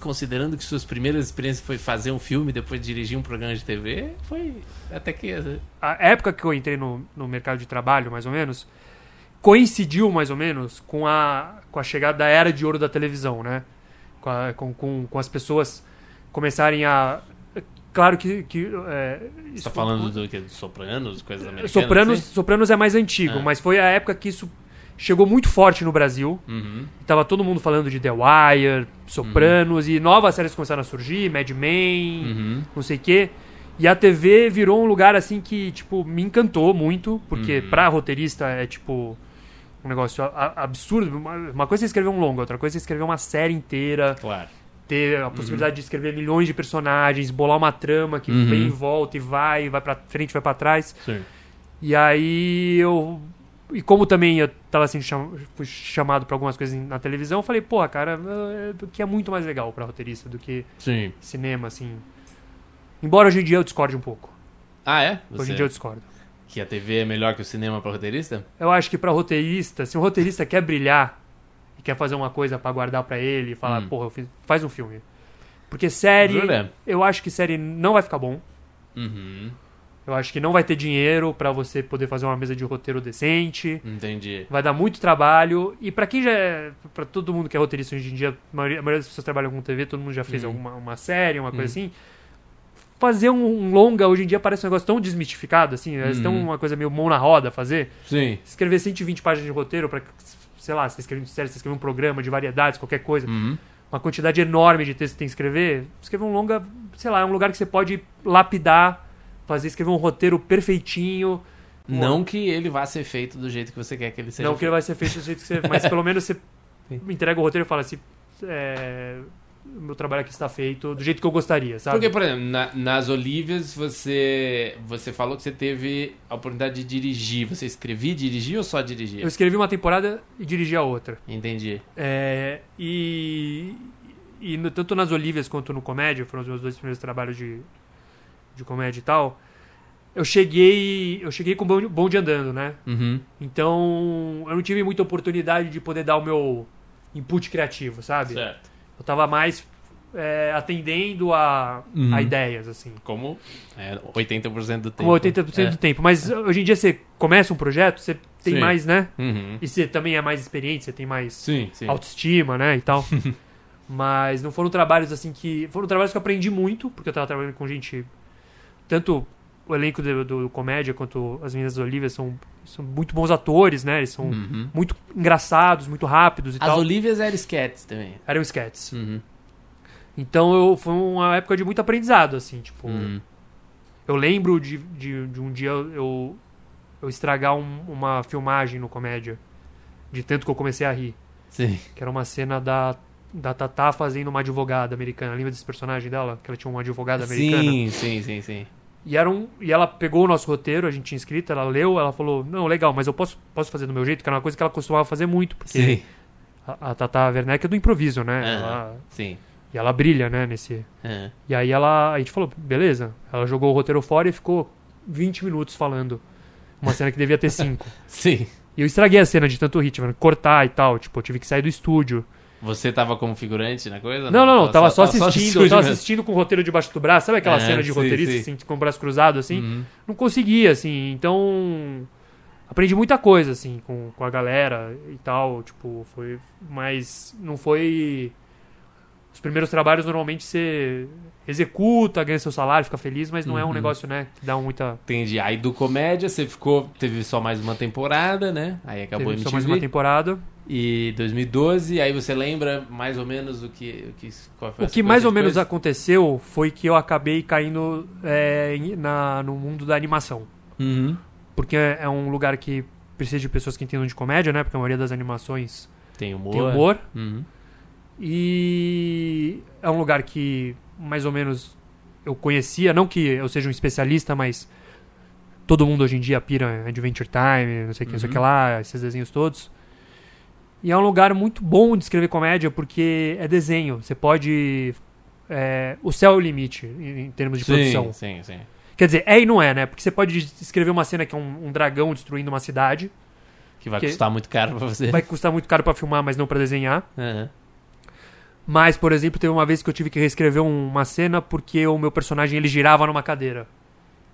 considerando que suas primeiras experiências foi fazer um filme, depois dirigir um programa de TV, foi até que. a época que eu entrei no, no mercado de trabalho, mais ou menos, coincidiu mais ou menos com a, com a chegada da era de ouro da televisão, né? Com, a- com, com, com as pessoas começarem a. Claro que. que é, Você tá foi- falando do que? Sopranos, coisas americanas? Sopranos, assim? Sopranos é mais antigo, Ah. mas foi a época que isso chegou muito forte no Brasil. Uhum. Tava todo mundo falando de The Wire, Sopranos, e novas séries começaram a surgir, Mad Men, Uhum. não sei o quê. E a TV virou um lugar assim que, tipo, me encantou muito, porque Uhum. pra roteirista é, tipo, um negócio absurdo. Uma, coisa é escrever um longo, outra coisa é escrever uma série inteira, Claro. ter a possibilidade de escrever milhões de personagens, bolar uma trama que Uhum. vem e volta e vai, vai pra frente, vai pra trás. Sim. E aí eu. E como também eu tava assim, cham- fui chamado pra algumas coisas na televisão, eu falei, pô, cara, é- que é muito mais legal pra roteirista do que Sim. cinema, assim. Embora hoje em dia eu discorde um pouco. Ah, é? Hoje Você- em dia eu discordo. Que a TV é melhor que o cinema pra roteirista? Eu acho que pra roteirista, se um roteirista quer brilhar e quer fazer uma coisa pra guardar pra ele e falar, Hum. porra, eu fiz- faz um filme. Porque série, Jura? eu acho que série não vai ficar bom. Uhum. Eu acho que não vai ter dinheiro pra você poder fazer uma mesa de roteiro decente. Entendi. Vai dar muito trabalho. E pra quem já é. Pra todo mundo que é roteirista hoje em dia, a maioria, a maioria das pessoas trabalham com TV, todo mundo já fez Uhum. alguma uma série, uma coisa Uhum. assim. Fazer um, um longa hoje em dia parece um negócio tão desmistificado, assim. Uhum. estão uma coisa meio mão na roda fazer. Sim. Escrever 120 páginas de roteiro pra, sei lá, você escreve uma série, você escreve um programa de variedades, qualquer coisa. Uhum. Uma quantidade enorme de texto que tem que escrever. Escrever um longa, sei lá, é um lugar que você pode lapidar, fazer, escrever um roteiro perfeitinho. Não que ele vá ser feito do jeito que você quer que ele seja Não que ele vai ser feito do jeito que você. Mas pelo menos você entrega o roteiro e fala assim. É, meu trabalho aqui está feito do jeito que eu gostaria, sabe? Porque, por exemplo, na- nas Olívias, você você falou que você teve a oportunidade de dirigir. Você escrevia e dirigia ou só dirigia? Eu escrevi uma temporada e dirigi a outra. Entendi. É, e e no- tanto nas Olívias quanto no Comédia, foram os meus dois primeiros trabalhos de, de comédia e tal. Eu cheguei, eu cheguei com o bonde- bonde andando, né? Uhum. Então, eu não tive muita oportunidade de poder dar o meu input criativo, sabe? Certo. Eu tava mais é, atendendo a, Uhum. a ideias, assim. Como é, 80% do tempo. Como 80% do tempo. Mas hoje em dia você começa um projeto, você tem Sim. mais, né? Uhum. E você também é mais experiente, você tem mais Sim, sim. autoestima, né? E tal. Mas não foram trabalhos assim que. Foram trabalhos que eu aprendi muito, porque eu tava trabalhando com gente. Tanto o elenco do, do comédia quanto as meninas Olivia são, são muito bons atores, né? Eles são Uhum. muito engraçados, muito rápidos e As tal. Olívias eram sketches também. Eram sketches. Uhum. Então eu, foi uma época de muito aprendizado, assim, tipo. Uhum. Eu lembro de, de, de um dia eu, eu estragar um- uma filmagem no comédia. De tanto que eu comecei a rir. Sim. Que era uma cena da, da Tatá fazendo uma advogada americana. Lembra desse personagem dela? Que ela tinha uma advogada americana. Sim, sim, sim, sim. E, era um, e ela pegou o nosso roteiro, a gente tinha escrito, ela leu, ela falou, não, legal, mas eu posso, posso fazer do meu jeito, que era uma coisa que ela costumava fazer muito, porque Sim. a, a Tatá Werneck é do improviso, né? Aham. Ela- Sim. e ela brilha, né, nesse... Aham. E aí ela, a gente falou, beleza. Ela jogou o roteiro fora e ficou 20 minutos falando uma cena que devia ter 5. Sim. E eu estraguei a cena de tanto que cortar e tal, tipo, eu tive que sair do estúdio. Você tava como figurante na coisa? Não, não, não, tava só tava assistindo, eu tava mesmo. assistindo com o roteiro debaixo do braço, sabe aquela É, cena de sim, roteirista, sim. assim, com o braço cruzado, assim? Uhum. Não conseguia, assim, então... Aprendi muita coisa, assim, com, com a galera e tal, tipo, foi... Mas não foi... Os primeiros trabalhos, normalmente, você executa, ganha seu salário, fica feliz, mas não é um Uhum. negócio, né, que dá muita... Entendi. Aí do comédia você ficou. Teve só mais uma temporada, né? Aí acabou Teve a só MTV. mais uma temporada. E 2012, aí você lembra mais ou menos o que. O que, qual foi O que mais ou menos coisas? aconteceu foi que eu acabei caindo é, na, no mundo da animação. Uhum. Porque é é um lugar que precisa de pessoas que entendam de comédia, né? Porque a maioria das animações Tem humor. tem humor. Uhum. E é um lugar que mais ou menos eu conhecia, não que eu seja um especialista, mas todo mundo hoje em dia pira Adventure Time, não sei o que, não sei o que Uhum. lá, esses desenhos todos. E é um lugar muito bom de escrever comédia porque é desenho. Você pode. é, o céu é o limite em, em termos de produção. Sim, sim. Quer dizer, é e não é, né? Porque você pode escrever uma cena que é um, um dragão destruindo uma cidade. Que vai Que- custar muito caro pra você. Vai custar muito caro pra filmar, mas não pra desenhar. Uhum. Mas, por exemplo, teve uma vez que eu tive que reescrever um- uma cena porque o meu personagem ele girava numa cadeira.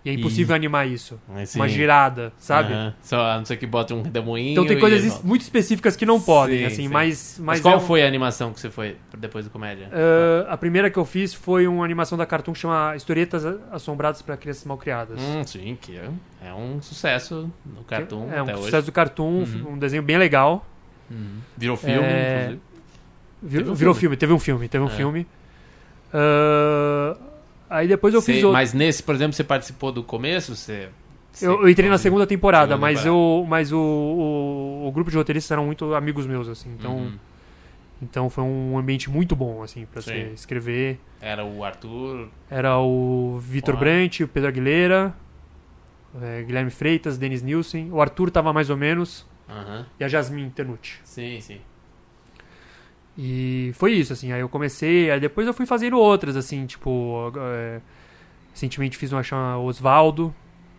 E é impossível animar isso. Mas sim. Uma girada, sabe? Só a não ser que bote um redemoinho. Então tem e- coisas muito específicas que não podem, Sim, assim, sim. mas, Mas, mas qual é um- foi a animação que você foi depois do comédia? Ah, a primeira que eu fiz foi uma animação da Cartoon que chama Historietas Assombradas para Crianças Malcriadas. Hum, sim, que é, é um sucesso no Cartoon é um até hoje. sucesso do Cartoon, Uhum. um desenho bem legal. Virou filme, É, inclusive. Vi- Teve um virou filme. filme. teve um filme, teve um É. filme. Ah, aí depois eu Você- fiz outro. Mas nesse, por exemplo, você participou do começo? Você, você- Eu, eu entrei na segunda temporada, Segunda mas, temporada. eu, mas o, o, o grupo de roteiristas eram muito amigos meus, assim. Então, Uhum. então foi um ambiente muito bom, assim, pra você escrever. Era o Arthur. Era o Vitor. Brant, o Pedro Aguilera, eh, Guilherme Freitas, Denis Nielsen. O Arthur tava mais ou menos. Aham. E a Jasmine Tenucci. Sim, sim. E foi isso, assim. Aí eu comecei, aí depois eu fui fazendo outras, assim, tipo. eh, recentemente fiz uma chama Osvaldo,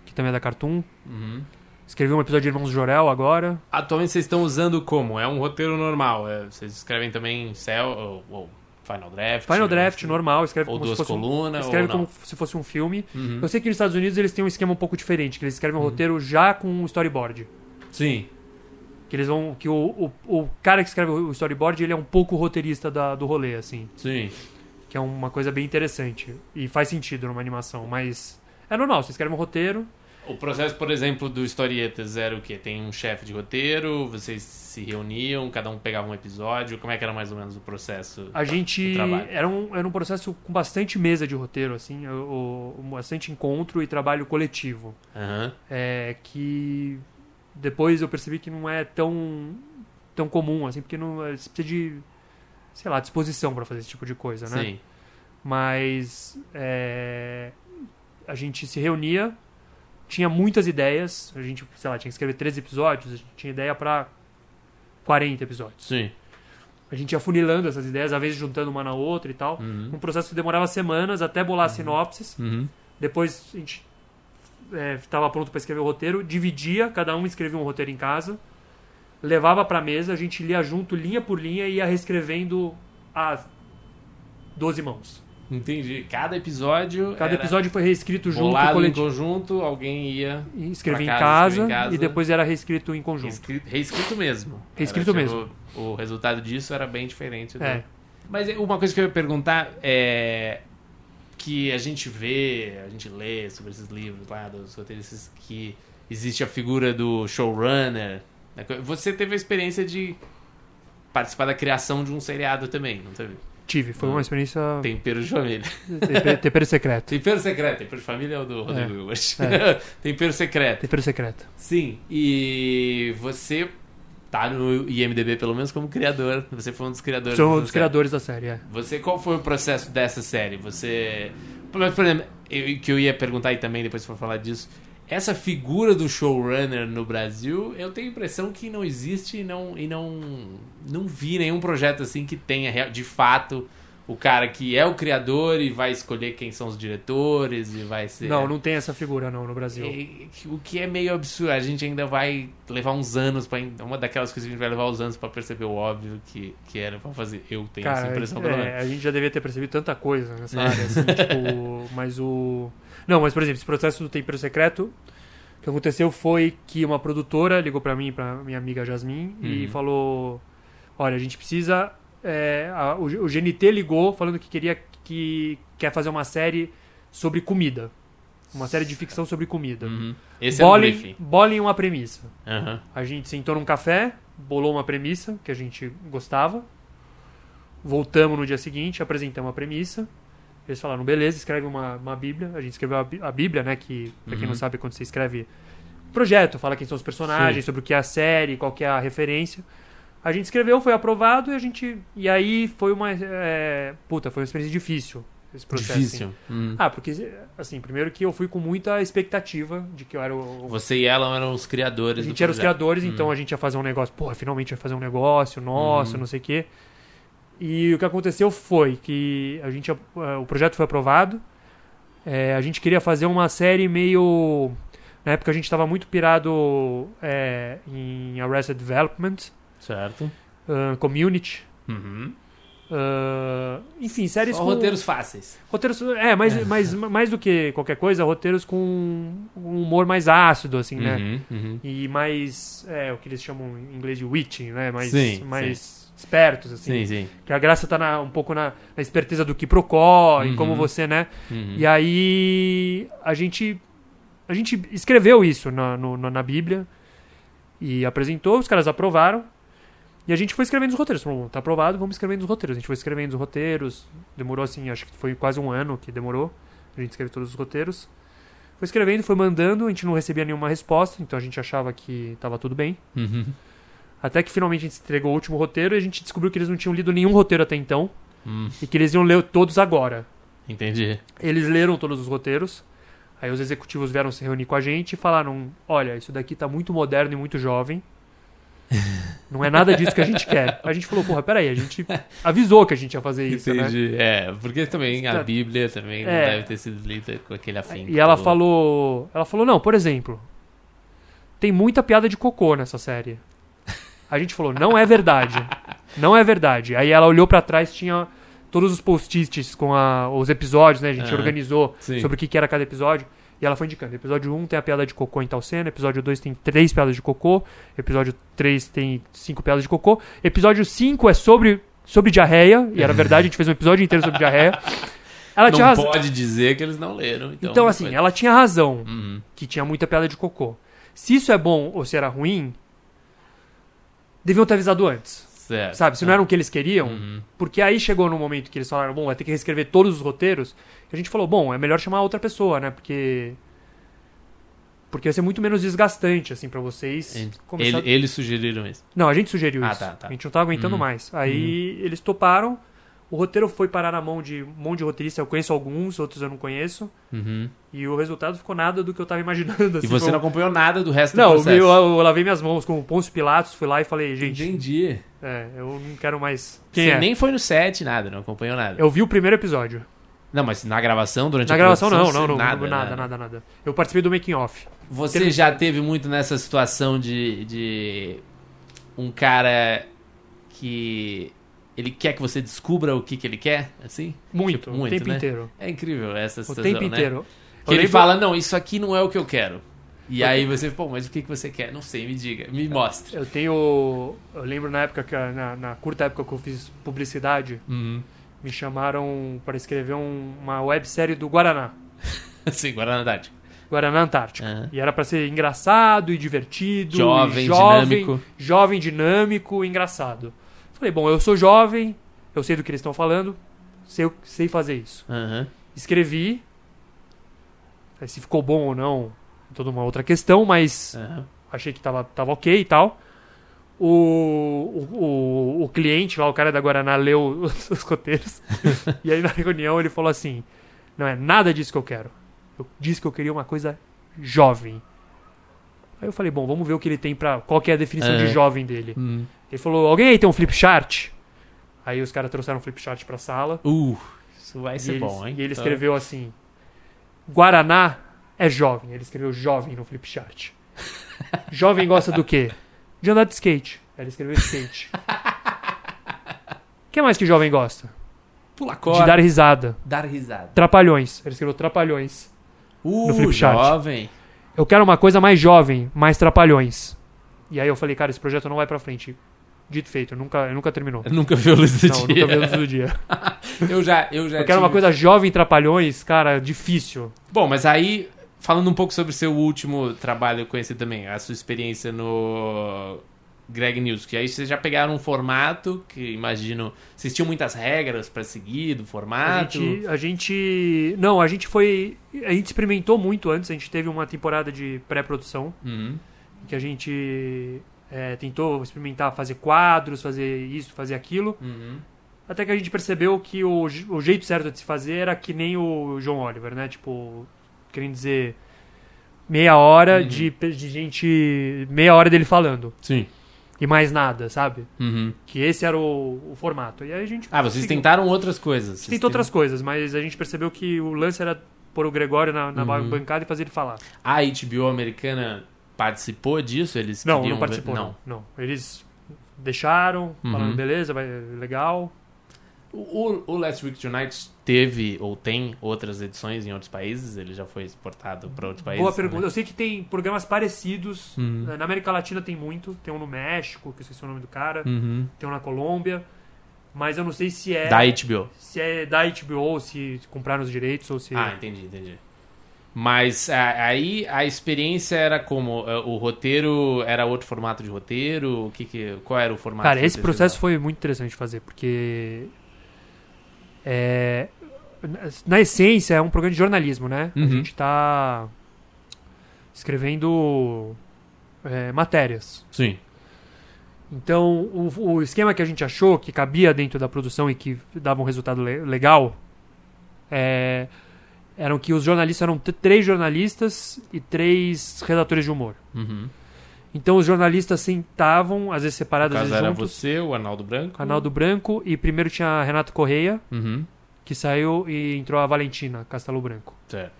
que também é da Cartoon. Uhum. Escrevi um episódio de Irmãos Jorel agora. Atualmente vocês estão usando como? É um roteiro normal? é- vocês escrevem também Cell ou, ou Final Draft? Final Draft, normal, escreve Ou como duas se fosse um, colunas, escreve ou não? como se fosse um filme. Uhum. Eu sei que nos Estados Unidos eles têm um esquema um pouco diferente, que eles escrevem um roteiro já com um storyboard. Sim. Que eles vão. Que o, o, o cara que escreve o storyboard, ele é um pouco roteirista da, do rolê, assim. Sim. Que é uma coisa bem interessante. E faz sentido numa animação, mas. É normal, você escreve um roteiro. O processo, por exemplo, do Historietas era o quê? Tem um chefe de roteiro, vocês se reuniam, cada um pegava um episódio. Como é que era mais ou menos o processo? A gente. Era um, era um processo com bastante mesa de roteiro, assim. O, o- bastante encontro e trabalho coletivo. Aham. É, que depois eu percebi que não é tão tão comum assim porque não você precisa de sei lá disposição para fazer esse tipo de coisa né Sim. mas é, a gente se reunia tinha muitas ideias a gente sei lá tinha que escrever 13 episódios a gente tinha ideia para 40 episódios Sim. a gente ia funilando essas ideias às vezes juntando uma na outra e tal Uhum. um processo que demorava semanas até bolar sinopses Uhum. depois a gente estava pronto para escrever o roteiro, dividia, cada um escrevia um roteiro em casa, levava para mesa, a gente lia junto, linha por linha, e ia reescrevendo a 12 mãos. Entendi. Cada episódio. Cada episódio foi reescrito junto, bolado em conjunto, alguém ia. e escrevia em casa, em casa. e depois era reescrito em conjunto. Reescrito, reescrito mesmo. Reescrito Era, mesmo. tipo, O resultado disso era bem diferente. do- É. Mas uma coisa que eu ia perguntar é que a gente vê, a gente lê sobre esses livros lá dos roteiristas que existe a figura do showrunner. né? Você teve a experiência de participar da criação de um seriado também, não teve? Tive, foi uma experiência Tempero de família. tempero, tempero secreto. Tempero secreto. Tempero de família é o do Rodrigo Hilbert. É. Tempero secreto. Tempero secreto. Sim, e você tá no IMDB pelo menos como criador. Você foi um dos criadores. Sou um dos série. criadores da série, é. Você, qual foi o processo dessa série? Você. Por por exemplo, eu- que eu ia perguntar aí também, depois for falar disso. Essa figura do showrunner no Brasil, eu tenho a impressão que não existe e não, e não, não vi nenhum projeto assim que tenha de fato o cara que é o criador e vai escolher quem são os diretores e vai ser. Não, não tem essa figura não no Brasil. E- o que é meio absurdo. A gente ainda vai levar uns anos para Uma daquelas coisas que a gente vai levar uns anos pra perceber o óbvio que, que era pra fazer. Eu tenho essa Cara, impressão pelo menos. é, a gente já devia ter percebido tanta coisa nessa área, assim, tipo, mas o... Não, mas, por exemplo, esse processo do Tempero Secreto, o que aconteceu foi que uma produtora ligou pra mim, pra minha amiga Jasmine, e Uhum. falou, olha, a gente precisa... é, a- o, o GNT ligou falando que queria que quer fazer uma série sobre comida. Uma série de ficção sobre comida. Uhum. Esse é o briefing. bolem uma premissa. Aham. A gente sentou num café, bolou uma premissa que a gente gostava. Voltamos no dia seguinte, apresentamos a premissa. Eles falaram, beleza, escreve uma, uma bíblia. A gente escreveu a, a bíblia, né? Que, pra quem Uhum. não sabe, quando você escreve projeto, fala quem são os personagens, Sim. sobre o que é a série, qual que é a referência. A gente escreveu, foi aprovado e a gente... E aí foi uma... é, puta, foi uma experiência difícil, esse processo. Difícil. assim. Hum. Ah, porque, assim, primeiro que eu fui com muita expectativa de que eu era o, Você e ela eram os criadores a gente era os criadores, então a gente ia fazer um negócio. Pô, finalmente vai fazer um negócio, nossa, Uhum. não sei o quê. E o que aconteceu foi que a gente, eh, o projeto foi aprovado. eh, a gente queria fazer uma série meio. Na época a gente estava muito pirado eh, em Arrested Development, Certo. ah, Community. Uhum. Ah, enfim, séries Só com... roteiros fáceis. Roteiros, é, mais, mais, mais do que qualquer coisa, roteiros com um humor mais ácido, assim, né? Uhum, uhum. E mais, é, o que eles chamam em inglês de witching, né? Mais, Sim, mais espertos, assim. Sim, sim. Que a graça tá na- um pouco na, na esperteza do que procó, Uhum. como você, né? Uhum. E aí a gente a gente escreveu isso na, no- na, na Bíblia e apresentou, os caras aprovaram. E a gente foi escrevendo os roteiros. Falou, tá aprovado, vamos escrevendo os roteiros. A gente foi escrevendo os roteiros. Demorou assim, acho que foi quase um ano que demorou. A gente escreveu todos os roteiros. Foi escrevendo, foi mandando, a gente não recebia nenhuma resposta, então a gente achava que tava tudo bem. Uhum. Até que finalmente a gente entregou o último roteiro e a gente descobriu que eles não tinham lido nenhum roteiro até então Hum, e que eles iam ler todos agora. entendi. Eles leram todos os roteiros. Aí os executivos vieram se reunir com a gente e falaram: Olha, isso daqui tá muito moderno e muito jovem. Não é nada disso que a gente quer. A gente falou: Porra, peraí, a gente avisou que a gente ia fazer isso, né? Entendi. É, porque também a. Bíblia também não É. deve ter sido lida com aquele afinco. E ela falou: Ela falou: Não, por exemplo, tem muita piada de cocô nessa série. A gente falou: Não é verdade. Não é verdade. Aí ela olhou pra trás, tinha todos os post-its com a- os episódios, né? A gente Ah, organizou sim. sobre o que, que era cada episódio. E ela foi indicando. Episódio 1 tem a piada de cocô em tal cena. Episódio 2 tem três piadas de cocô. Episódio 3 tem cinco piadas de cocô. Episódio 5 é sobre, sobre diarreia. E era verdade, a gente fez um episódio inteiro sobre diarreia. Ela tinha Não razão. pode dizer que eles não leram. Então, Então, assim, pode- ela tinha razão Uhum. que tinha muita piada de cocô. Se isso é bom ou se era ruim, deviam ter avisado antes. Certo. Sabe? Se não era o que eles queriam, Uhum. porque aí chegou no momento que eles falaram, bom, vai ter que reescrever todos os roteiros. E a gente falou, bom, é melhor chamar outra pessoa, né? Porque. Porque vai ser muito menos desgastante, assim, pra vocês. Ele- começar- eles sugeriram isso. Não, a gente sugeriu Ah, isso. tá, tá. A gente não tava aguentando Uhum. mais. Aí eles toparam. O roteiro foi parar na mão de um monte de roteiristas. Eu conheço alguns, outros eu não conheço. Uhum. E o resultado ficou nada do que eu tava imaginando. E assim, você foi não acompanhou nada do resto Não, do processo. eu, eu lavei minhas mãos com o Pôncio Pilatos, fui lá e falei, gente, Entendi. é, eu não quero mais. Quem Você é? nem foi no set, nada, não acompanhou nada. Eu vi o primeiro episódio. Não, mas na gravação, durante Na a gravação, não, não, não, você- nada, nada, nada, nada, Eu participei do making off. Você Teve- já teve muito nessa situação de, de um cara que ele quer que você descubra o que, que ele quer, assim? Muito, Tipo, o muito, tempo né? inteiro. É incrível essa O situação, tempo né? inteiro. Que Eu ele lembro- fala, não, isso aqui não é o que eu quero. E aí você, pô, mas o que, que você quer? Não sei, me diga, me mostre. Eu tenho. Eu lembro na época, que, na, na curta época que eu fiz publicidade, Uhum. me chamaram para escrever um- uma websérie do Guaraná. Sim, Guaraná Antártica. Guaraná Antártica. Aham. E era pra ser engraçado e divertido. Jovem, e jovem, dinâmico. Jovem, dinâmico engraçado. Falei, bom, eu sou jovem, eu sei do que eles estão falando, sei, sei fazer isso. Aham. Escrevi. Se ficou bom ou não, é toda uma outra questão, mas Aham. achei que tava, tava ok e tal. O, o, o, o cliente lá, o cara da Guaraná, leu os, os roteiros. e aí na reunião ele falou assim: Não é nada disso que eu quero. Eu disse que eu queria uma coisa jovem. Aí eu falei: Bom, vamos ver o que ele tem pra. Qual que é a definição de É. jovem dele. Uhum. Ele falou: Alguém aí tem um flip chart? Aí os caras trouxeram um flip chart pra sala. Uh, isso vai ser ele, bom, hein? e ele Então, escreveu assim: Guaraná é jovem. Ele escreveu jovem no flip chart. jovem gosta do quê? De andar de skate. Aí Ele escreveu skate. O que mais que jovem gosta? Pula De corda, dar risada. dar risada. Trapalhões. Ele escreveu trapalhões. Uh, No flip chart. jovem. Eu quero uma coisa mais jovem, mais trapalhões. E aí eu falei, cara, esse projeto não vai pra frente. Dito e feito, nunca, nunca terminou. Nunca viu a luz do Não, dia. nunca vi a luz do dia. Eu já, eu já Eu quero uma tive- coisa jovem, trapalhões, cara, difícil. Bom, mas aí, falando um pouco sobre seu último trabalho com esse também, a sua experiência no Greg News, que aí vocês já pegaram um formato que imagino. Vocês tinham muitas regras pra seguir do A formato. gente, a gente. Não, a gente foi. A gente experimentou muito antes. A gente teve uma temporada de pré-produção Uhum. que a gente é, tentou experimentar fazer quadros, fazer isso, fazer aquilo. Uhum. Até que a gente percebeu que o, o jeito certo de se fazer era que nem o João Oliver, né? Tipo, querendo dizer, meia hora Uhum. de, de gente. meia hora dele falando. Sim. E mais nada, sabe? Uhum. Que esse era o, o formato. E aí a gente. Ah, vocês seguiu. tentaram outras coisas. Tentou outras coisas, mas a gente percebeu que o lance era pôr o Gregório na, na Uhum. bancada e fazer ele falar. A HBO americana participou disso? Eles Não, não participou, ver- não. não. Eles deixaram, Uhum. falando, beleza, vai, legal. O, o Last Week Tonight teve ou tem outras edições em outros países? Ele já foi exportado para outros países? Boa pergunta. também? Eu sei que tem programas parecidos. Uhum. Na América Latina tem muito. Tem um no México, que eu esqueci o nome do cara. Uhum. Tem um na Colômbia. Mas eu não sei se é Da HBO. se é da HBO ou se compraram os direitos ou se. Ah, entendi, entendi. Mas a- aí a experiência era como? Eh, O roteiro era outro formato de roteiro? O que que, qual era o formato? Cara, esse processo foi muito interessante de fazer, porque. É, na essência, é um programa de jornalismo, né? Uhum. A gente tá escrevendo é, matérias. Sim. Então, o, o esquema que a gente achou que cabia dentro da produção e que dava um resultado le- legal é, eram que os jornalistas eram três jornalistas e três redatores de humor. Uhum. Então, os jornalistas sentavam, às vezes No separados, às caso vezes era juntos. você, o Arnaldo Branco. Arnaldo Branco e primeiro tinha Renato Correia, Uhum. que saiu e entrou a Valentina Castelo Branco, Certo.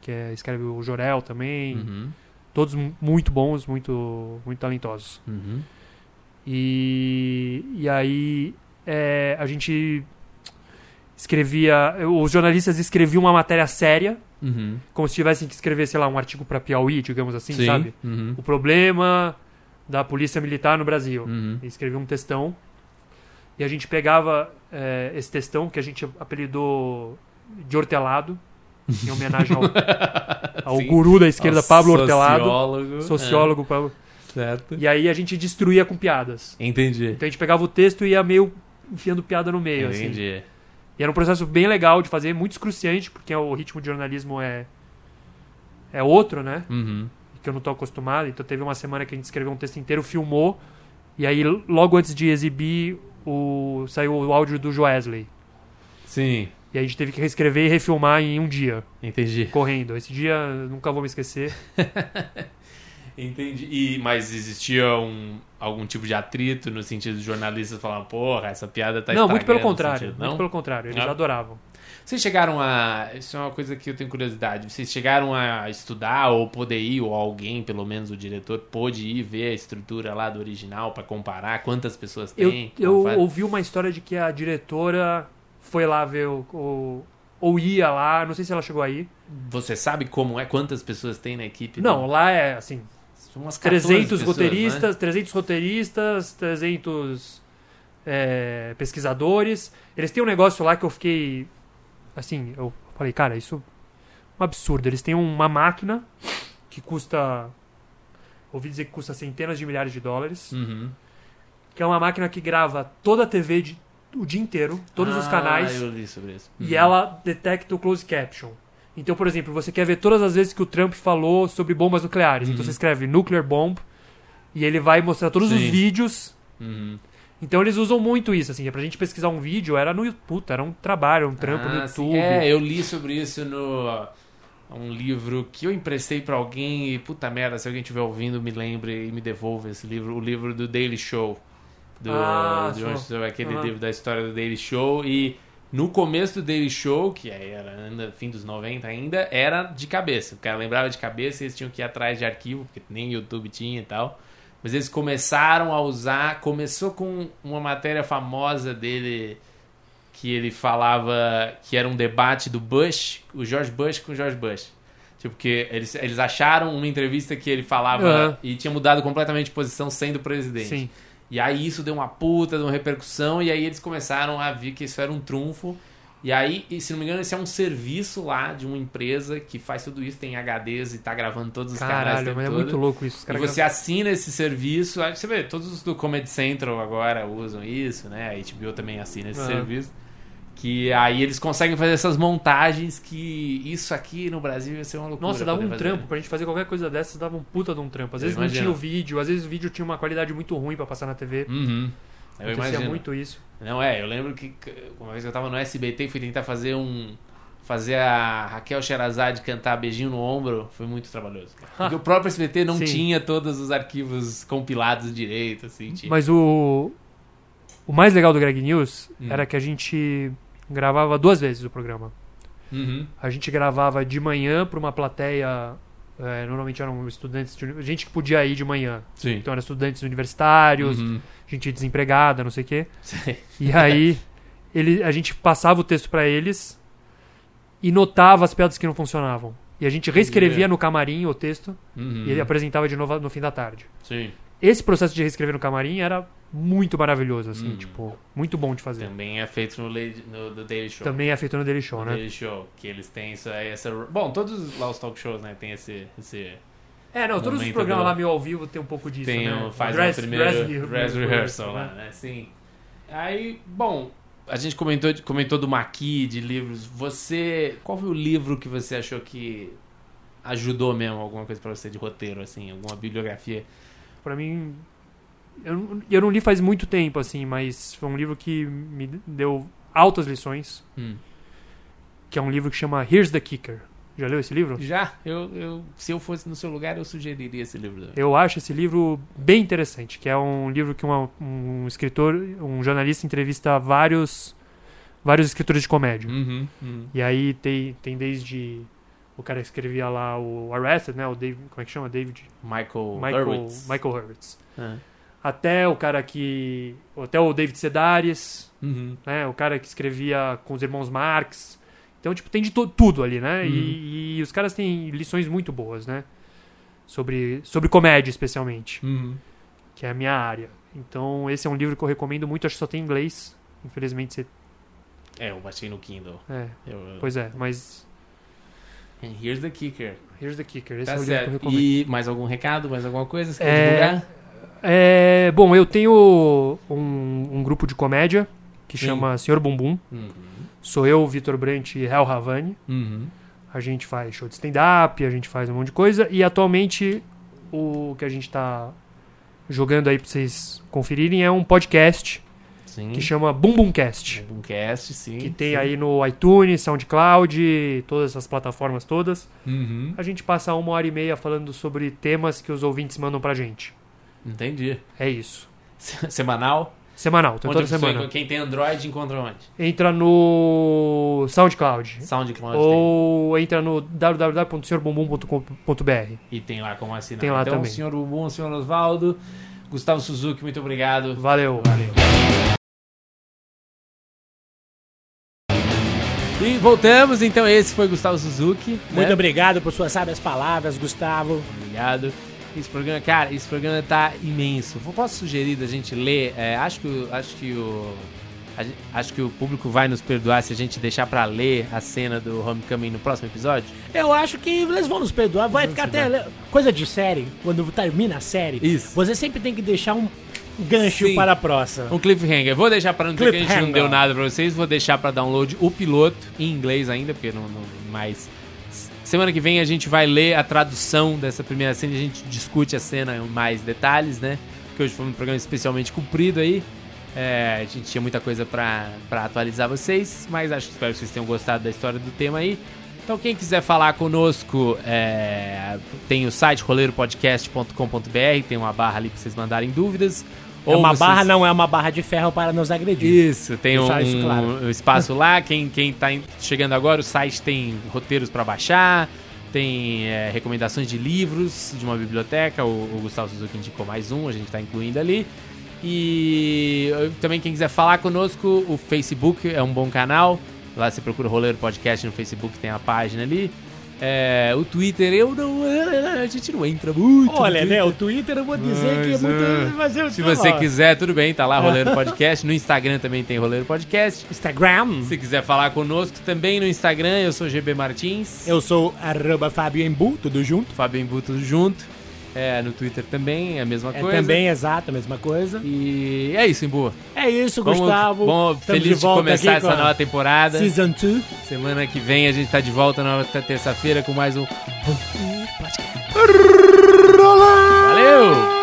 que é, escreve o Jorel também. Uhum. Todos mu- muito bons, muito, muito talentosos. Uhum. E, e aí é, a gente escrevia. Os jornalistas escreviam uma matéria séria, Uhum. como se tivessem que escrever, sei lá, um artigo para Piauí, digamos assim, Sim. sabe? Uhum. O problema da polícia militar no Brasil. Uhum. Escrevia um textão. E a gente pegava é, esse textão, que a gente apelidou de Hortelado, em homenagem ao, ao guru da esquerda, Nossa, Pablo Hortelado, Sociólogo. sociólogo. Pablo. É, certo. E aí a gente destruía com piadas. Entendi. Então a gente pegava o texto e ia meio enfiando piada no meio, assim. Entendi. E era um processo bem legal de fazer, muito excruciante, porque o ritmo de jornalismo é é outro, né? Uhum. Que eu não tô acostumado. Então teve uma semana que a gente escreveu um texto inteiro, filmou, e aí logo antes de exibir, o saiu o áudio do Joesley. Sim, E a gente teve que reescrever e refilmar em um dia, entendi. correndo. Esse dia nunca vou me esquecer. Entendi. E, mas existia um, algum tipo de atrito no sentido de jornalistas falando, porra, essa piada tá não, muito pelo contrário. sentido", Muito não? pelo contrário. Eles Ah. adoravam. Vocês chegaram a. Isso é uma coisa que eu tenho curiosidade. Vocês chegaram a estudar ou poder ir, ou alguém, pelo menos o diretor, pôde ir ver a estrutura lá do original pra comparar quantas pessoas Eu, tem? eu faz? ouvi uma história de que a diretora foi lá ver o, o- ou ia lá, não sei se ela chegou aí. Você sabe como é? Quantas pessoas tem na equipe? Não, lá é assim, São umas 14 300 pessoas, roteiristas, né? 300 roteiristas, 300 é, pesquisadores. Eles têm um negócio lá que eu fiquei assim, eu falei, cara, isso é um absurdo. Eles têm uma máquina que custa ouvi dizer que custa centenas de milhares de dólares, Uhum. que é uma máquina que grava toda a TV de- o dia inteiro, todos os Ah, canais. eu li sobre isso. e Uhum. ela detecta o closed caption. Então, por exemplo, você quer ver todas as vezes que o Trump falou sobre bombas nucleares. Então Uhum. você escreve nuclear bomb e ele vai mostrar todos os Sim. vídeos. Uhum. Então eles usam muito isso, assim. Pra gente pesquisar um vídeo era no YouTube, puta, era um trabalho, um trampo no Ah, sim. YouTube. É, eu li sobre isso no um livro que eu emprestei pra alguém e puta merda, se alguém estiver ouvindo, me lembre e me devolva esse livro, o livro do Daily Show. Do, Ah, saiu aquele Aham. livro da história do Daily Show e no começo do Daily Show, que era ainda fim dos 90 ainda, era de cabeça. O cara lembrava de cabeça e eles tinham que ir atrás de arquivo, porque nem YouTube tinha e tal. Mas eles começaram a usar. Começou com uma matéria famosa dele que ele falava que era um debate do Bush, o George Bush com o George Bush. Tipo, que eles, eles acharam uma entrevista que ele falava Aham. e tinha mudado completamente de posição sendo presidente. Sim. E aí isso deu uma puta de uma repercussão e aí eles começaram a ver que isso era um trunfo. E aí, se não me engano, esse é um serviço lá de uma empresa que faz tudo isso, tem HDs e tá gravando todos os canais Caralho, tempo mas é todo. muito louco isso. E você assina esse serviço, aí você vê, todos os do Comedy Central agora usam isso, né? A HBO também assina esse serviço. Que aí eles conseguem fazer essas montagens que isso aqui no Brasil ia ser uma loucura. Nossa, dava um fazer. trampo. Pra gente fazer qualquer coisa dessas, dava um puta de um trampo. Às vezes não tinha o vídeo, às vezes o vídeo tinha uma qualidade muito ruim pra passar na TV. Uhum. Eu Acontecia imagino. muito isso. Não, é, eu lembro que uma vez que eu tava no SBT e fui tentar fazer um. Fazer a Raquel Sherazade cantar Beijinho no Ombro foi muito trabalhoso. Porque o próprio SBT não Sim. tinha todos os arquivos compilados direito, assim. Tinha. Mas o. O mais legal do Greg News Hum. era que a gente gravava duas vezes o programa. Uhum. A gente gravava de manhã pra uma plateia. é, normalmente eram estudantes. De, gente que podia ir de manhã. Sim. Então eram estudantes universitários, Uhum. gente desempregada, não sei o quê. Sei. E aí ele, a gente passava o texto pra eles e notava as piadas que não funcionavam. E a gente reescrevia no camarim o texto Uhum. e ele apresentava de novo no fim da tarde. Sim. Esse processo de reescrever no camarim era muito maravilhoso, assim, Hum. tipo, muito bom de fazer. Também é feito no, no do Daily Show. Também é feito no Daily Show, No né? Daily Show, que eles têm isso aí, essa... Bom, todos lá os talk shows, né, tem esse... esse... É, não, todos os programas do- lá meio ao vivo tem um pouco disso, tem né? faz Dress- uma primeira dress dress, re- rehearsal lá, né? Sim. Aí, bom, a gente comentou, comentou do Maqui, de livros. Você, qual foi o livro que você achou que ajudou mesmo alguma coisa pra você de roteiro, assim, alguma bibliografia? Pra mim, eu, eu não li faz muito tempo, assim, mas foi um livro que me deu altas lições, Hum. que é um livro que chama Here's the Kicker. Já leu esse livro? Já, eu, eu, se eu fosse no seu lugar, eu sugeriria esse livro. também. Eu acho esse livro bem interessante, que é um livro que uma- um escritor, um jornalista entrevista vários vários escritores de comédia. Uhum, uhum. E aí tem, tem desde o cara que escrevia lá o Arrested, né, o David, como é que chama? David Michael, Michael Hurwitz. Michael Hurwitz. Ah. Até o cara que até o David Sedaris, Uhum. né, o cara que escrevia com os irmãos Marx. Então, tipo, tem de tudo ali, né? Uhum. E, e os caras têm lições muito boas, né? Sobre, sobre comédia, especialmente, Uhum. que é a minha área. Então, esse é um livro que eu recomendo muito, acho que só tem em inglês. Infelizmente, você. É, eu baixei no Kindle. É, Eu, eu... pois é, mas. And here's the kicker. Here's the kicker. Esse Tá é o livro que eu certo. recomendo. E mais algum recado, mais alguma coisa? Você quer É, divulgar? É, bom, eu tenho um, um grupo de comédia que Sim. chama Senhor Bumbum. Uhum. Sou eu, Vitor Brant e Hel Havani. Uhum. A gente faz show de stand-up, a gente faz um monte de coisa. E atualmente o que a gente tá jogando aí pra vocês conferirem é um podcast Sim. que chama Bumbumcast. Boomcast, sim. Que tem sim. aí no iTunes, SoundCloud, todas essas plataformas todas. Uhum. A gente passa uma hora e meia falando sobre temas que os ouvintes mandam pra gente. Entendi. É isso. Semanal? Semanal, tem toda semana. Quem tem Android encontra onde? Entra no SoundCloud. SoundCloud tem. Ou entra no www.senhorbumbum.com.br. E tem lá como assinar. Tem lá então, também. senhor Bumbum, senhor Osvaldo, Gustavo Suzuki, muito obrigado. Valeu. E voltamos, então esse foi Gustavo Suzuki. Muito né? obrigado por suas sábias palavras, Gustavo. Obrigado. Esse programa, cara, esse programa tá imenso. Posso sugerir da gente ler? é, acho que, o- acho que o acho que o público vai nos perdoar se a gente deixar pra ler a cena do Homecoming no próximo episódio. Eu acho que eles vão nos perdoar. Vai ficar até. Coisa de série, quando termina a série, Isso. você sempre tem que deixar um gancho Sim. para a próxima. Um cliffhanger. Vou deixar pra não dizer que a gente não deu nada pra vocês. Vou deixar pra download o piloto em inglês ainda, porque não, não mais. Semana que vem a gente vai ler a tradução dessa primeira cena e a gente discute a cena em mais detalhes, né? Porque hoje foi um programa especialmente comprido aí. É, a gente tinha muita coisa pra atualizar vocês, mas acho que espero que vocês tenham gostado da história do tema aí. Então, quem quiser falar conosco, é, tem o site roleiropodcast.com.br, tem uma barra ali pra vocês mandarem dúvidas. É uma vocês- barra, não é uma barra de ferro para nos agredir. isso, tem um, isso claro. um espaço lá. Quem, quem tá chegando agora, o site tem roteiros para baixar, tem é, recomendações de livros de uma biblioteca. O, o Gustavo Suzuki indicou mais um, a gente tá incluindo ali. E também quem quiser falar conosco, o Facebook é um bom canal. Lá você procura Roleiro Podcast no Facebook, tem a página ali. É, o Twitter, eu não. A gente não entra muito. no Olha, né? O Twitter eu vou dizer que é Mas, muito. é. Mas eu Se você lá. quiser, tudo bem, tá lá Roleiro Podcast. No Instagram também tem Roleiro Podcast. Instagram. Se quiser falar conosco também no Instagram, eu sou GB Martins. Eu sou arroba Fábio Embu, tudo junto. Fábio Embu, tudo junto. É, no Twitter também, é a mesma é coisa. Também, exato, a mesma coisa. E é isso, Embu. É isso, vamos, Gustavo. Bom, feliz de, começar essa com nova temporada. Season 2. Semana que vem a gente tá de volta na terça-feira com mais um. Valeu!